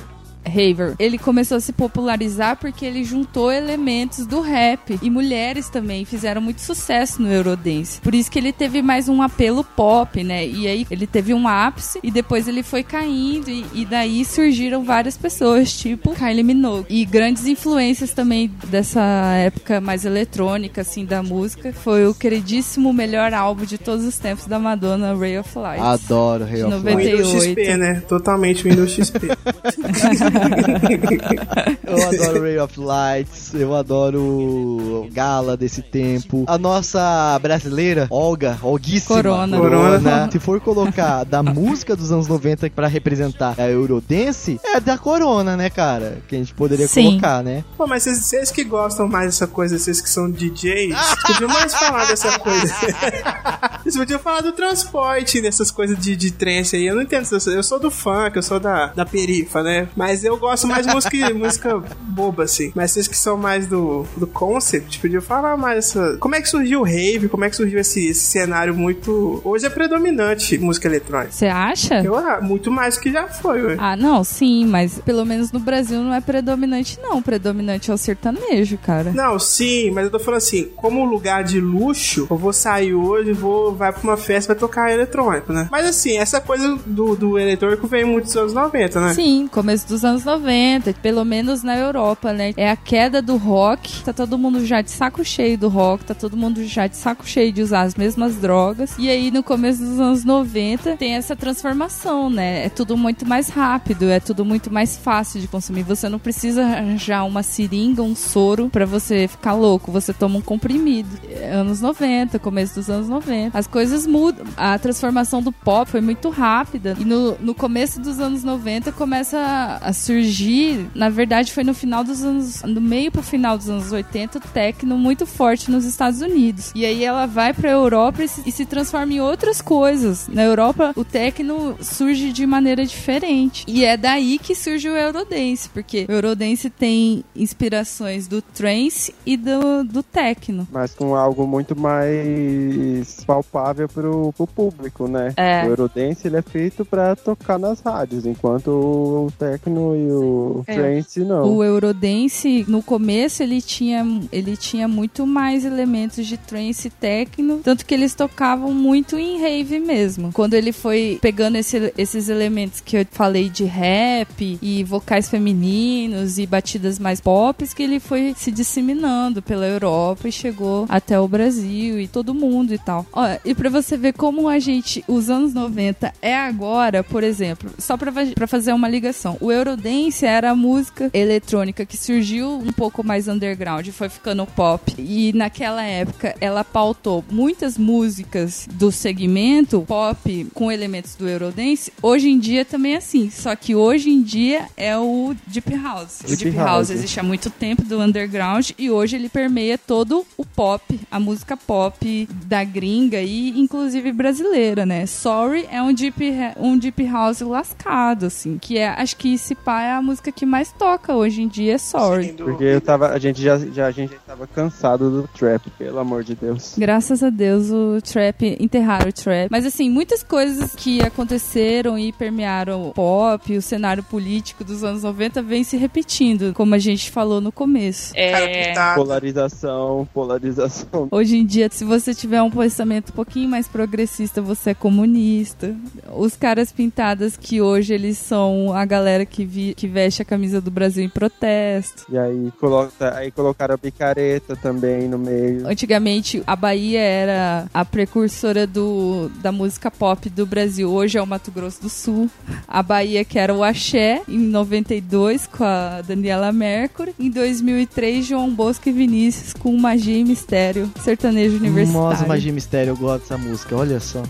Haver. Raver. Ele começou a se popularizar porque ele juntou elementos do rap e mulheres também fizeram muito sucesso no Eurodance. Por isso que ele teve mais um apelo pop, né? E aí ele teve um ápice e depois ele foi caindo e, e daí surgiram várias pessoas, tipo Kylie Minogue. E grandes influências também dessa época mais eletrônica, assim, da música, foi o queridíssimo melhor álbum de todos os tempos da Madonna, Ray of Light. Adoro Ray of Light. 98. Windows XP, né? Totalmente Windows XP. Eu adoro Ray of Lights, eu adoro Gala desse tempo. A nossa brasileira, Olga, Olguíssima. Corona. Corona. Se for colocar da música dos anos 90 pra representar a Eurodance, é da Corona, né, cara? Que a gente poderia Sim. colocar, né? Pô, mas vocês, vocês que gostam mais dessa coisa, vocês que são DJs, podiam mais falar dessa coisa. Vocês podiam falar do transporte, dessas coisas de, de trance aí. Eu não entendo. Eu sou do funk, eu sou da, da perifa, né? Mas eu gosto mais de música, música boba, assim. Mas vocês que são mais do, do concept, podiam falar mais dessa. Como é que surgiu o rave? Como é que surgiu esse, esse cenário muito. Hoje é predominante música eletrônica. Você acha? Eu, ah, muito mais do que já foi, ué. Ah, não, sim, mas pelo menos no Brasil não é predominante, não. O predominante é o sertanejo, cara. Não, sim, mas eu tô falando assim, como lugar de luxo, eu vou sair hoje, vou, vai pra uma festa, vai tocar eletrônico, né? Mas assim, essa coisa do, do eletrônico veio muito dos anos 90, né? Sim, começo dos anos 90, pelo menos na Europa, né? É a queda do rock, tá todo mundo já de saco cheio do rock, tá todo mundo já de saco cheio de usar as mesmas drogas. E aí no começo dos anos 90 tem essa transformação, né? É tudo muito mais rápido, é tudo muito mais fácil de consumir. Você não precisa arranjar uma seringa, um soro pra você ficar louco, você toma um comprimido. É Anos 90, começo dos anos 90. As coisas mudam. A transformação do pop foi muito rápida. E no, no começo dos anos 90 começa a surgir, na verdade foi no final dos anos, no meio pro final dos anos 80, o techno muito forte nos Estados Unidos. E aí ela vai pra Europa e se, e se transforma em outras coisas. Na Europa, o techno surge de maneira diferente. E é daí que surge o Eurodance, porque o Eurodance tem inspirações do trance e do, do techno. Mas com algo muito mais palpável pro, pro público, né? É. O Eurodance ele é feito pra tocar nas rádios, enquanto o techno e o É. trance não. O Eurodance, no começo, ele tinha, ele tinha muito mais elementos de trance techno, tanto que eles tocavam muito em rave mesmo. Quando ele foi pegando esse- esses elementos que eu falei de rap e vocais femininos e batidas mais pop, que ele foi se disseminando pela Europa e chegou até o Brasil e todo mundo e tal. E pra você ver como a gente, os anos 90 é agora, por exemplo, só pra fazer uma ligação. O Euro, Eurodance era a música eletrônica que surgiu um pouco mais underground, foi ficando pop. E naquela época ela pautou muitas músicas do segmento pop com elementos do Eurodance. Hoje em dia também é assim, só que hoje em dia é o Deep House. O Deep Deep House. House existe há muito tempo do underground e hoje ele permeia todo o pop, a música pop da gringa e inclusive brasileira, né? Sorry é um deep, um deep house lascado, assim, que é, acho que esse pá é a música que mais toca hoje em dia, é Sorry. Porque eu tava, a gente já, já, a gente já tava cansado do trap, pelo amor de Deus. Graças a Deus o trap, enterraram o trap. Mas assim, muitas coisas que aconteceram e permearam o pop, o cenário político dos anos 90 vem se repetindo, como a gente falou no começo. É. Polarização, polarização. Hoje em dia, se você tiver um pensamento um pouquinho mais progressista, você é comunista. Os caras pintadas que hoje eles são a galera que, vi- que veste a camisa do Brasil em protesto. E aí, coloca, aí colocaram a picareta também no meio. Antigamente, a Bahia era a precursora do, da música pop do Brasil. Hoje é o Mato Grosso do Sul. A Bahia, que era o Axé, em 92, com a Daniela Mercury. Em 2003, João Bosco e Vinícius, com Magia e Mistério, sertanejo universitário. Nossa, Magia e Mistério, eu gosto dessa música, olha só.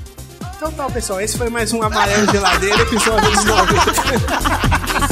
Então tá, pessoal, esse foi mais um Amarelo Geladeira, episódio 19.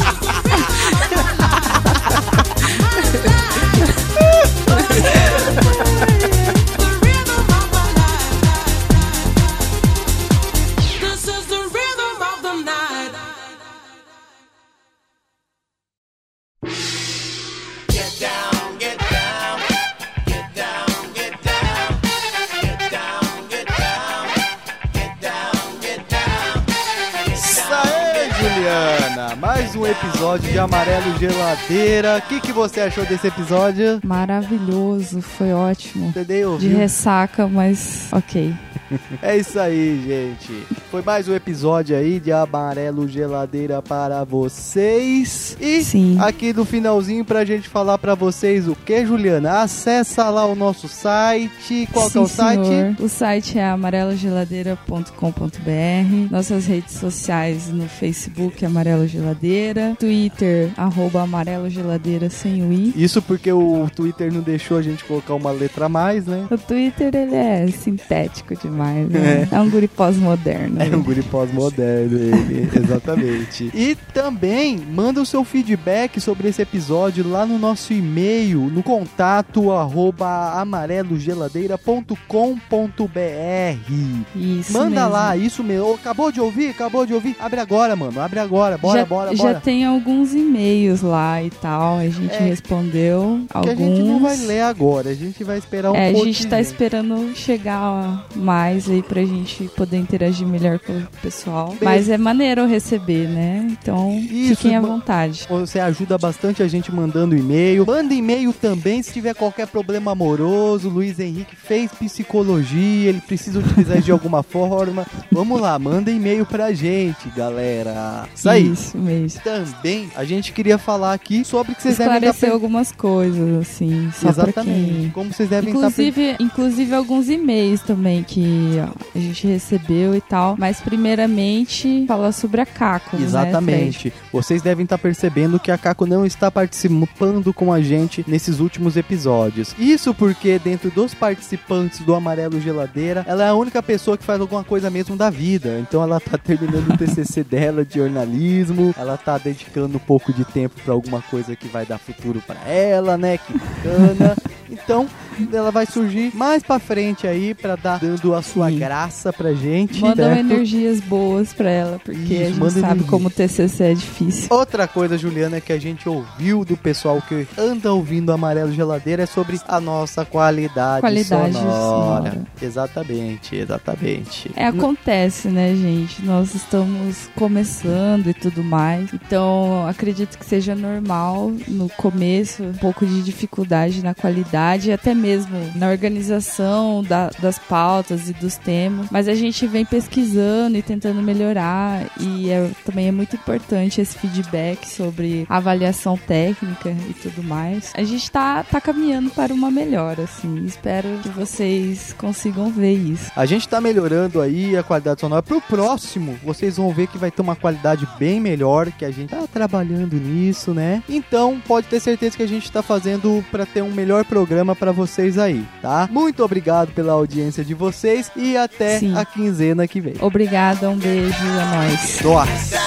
episódio de Amarelo Geladeira. O que, que você achou desse episódio? Maravilhoso, foi ótimo. Você De ressaca, mas ok. É isso aí, gente. Foi mais um episódio aí de Amarelo Geladeira para vocês. E aqui no finalzinho pra gente falar pra vocês o que, Juliana? Acessa lá o nosso site. Qual que é o Sim, site? senhor. O site é amarelogeladeira.com.br. Nossas redes sociais no Facebook Amarelo Geladeira, Twitter arroba Amarelo Geladeira sem o i. Isso porque o Twitter não deixou a gente colocar uma letra a mais, né? O Twitter ele é sintético demais, né? É, um guri pós-moderno. É um guri pós-moderno, ele, exatamente. E também manda o seu feedback sobre esse episódio lá no nosso e-mail, no contato arroba amarelogeladeira.com.br. Isso Manda mesmo. lá, isso mesmo. Acabou de ouvir? Acabou de ouvir? Abre agora, mano. Abre agora. Bora, já, bora, já bora. tem alguns e-mails lá e tal. A gente É. respondeu Que a alguns. gente não vai ler agora, a gente vai esperar um é, a gente tá esperando chegar mais aí pra gente poder interagir melhor com o pessoal. Mas é maneiro receber, né? Então fiquem à vontade. Você ajuda bastante a gente mandando e-mail. Manda e-mail também se tiver qualquer problema amoroso. Luiz Henrique fez psicologia, ele precisa utilizar isso de alguma forma. Vamos lá, manda e-mail pra gente, galera. Isso aí. Isso mesmo. Também a gente queria falar aqui sobre o que vocês devem estar Esclarecer algumas coisas, assim, Exatamente. quem... Como vocês devem estar Inclusive, inclusive alguns e-mails também que a gente recebeu e tal. Mas primeiramente falar sobre a Caco. Né? Exatamente. Vocês devem estar percebendo que a Caco não está participando com a gente nesses últimos episódios. Isso porque dentro dos participantes do Amarelo Geladeira, ela é a única pessoa que faz alguma coisa mesmo da vida. Então ela tá terminando o TCC dela de jornalismo, ela tá dedicando um pouco de tempo para alguma coisa que vai dar futuro para ela, né? Que bacana. Então, ela vai surgir mais pra frente aí pra dar dando a sua graça pra gente. Mandam certo? energias boas pra ela, porque Isso, a gente sabe energia. como o TCC é difícil. Outra coisa, Juliana, é que a gente ouviu do pessoal que anda ouvindo Amarelo Geladeira é sobre a nossa qualidade, Qualidade sonora. sonora. Exatamente, exatamente. É, acontece, né, gente? Nós estamos começando e tudo mais. Então, acredito que seja normal no começo, um pouco de dificuldade na qualidade, até mesmo mesmo na organização da- das pautas e dos temas, mas a gente vem pesquisando e tentando melhorar e é- também é muito importante esse feedback sobre avaliação técnica e tudo mais. A gente tá, tá caminhando para uma melhora, assim. Espero que vocês consigam ver isso. A gente tá melhorando aí a qualidade sonora. Pro próximo, vocês vão ver que vai ter uma qualidade bem melhor, que a gente tá trabalhando nisso, né? Então, pode ter certeza que a gente tá fazendo pra ter um melhor programa pra vocês aí, tá? Muito obrigado pela audiência de vocês e até Sim. a quinzena que vem. Obrigada, um beijo, é nóis. Nossa.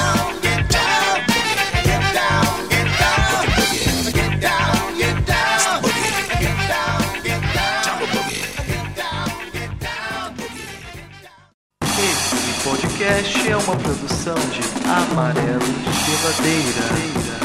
Esse podcast é uma produção de Amarelo Geladeira.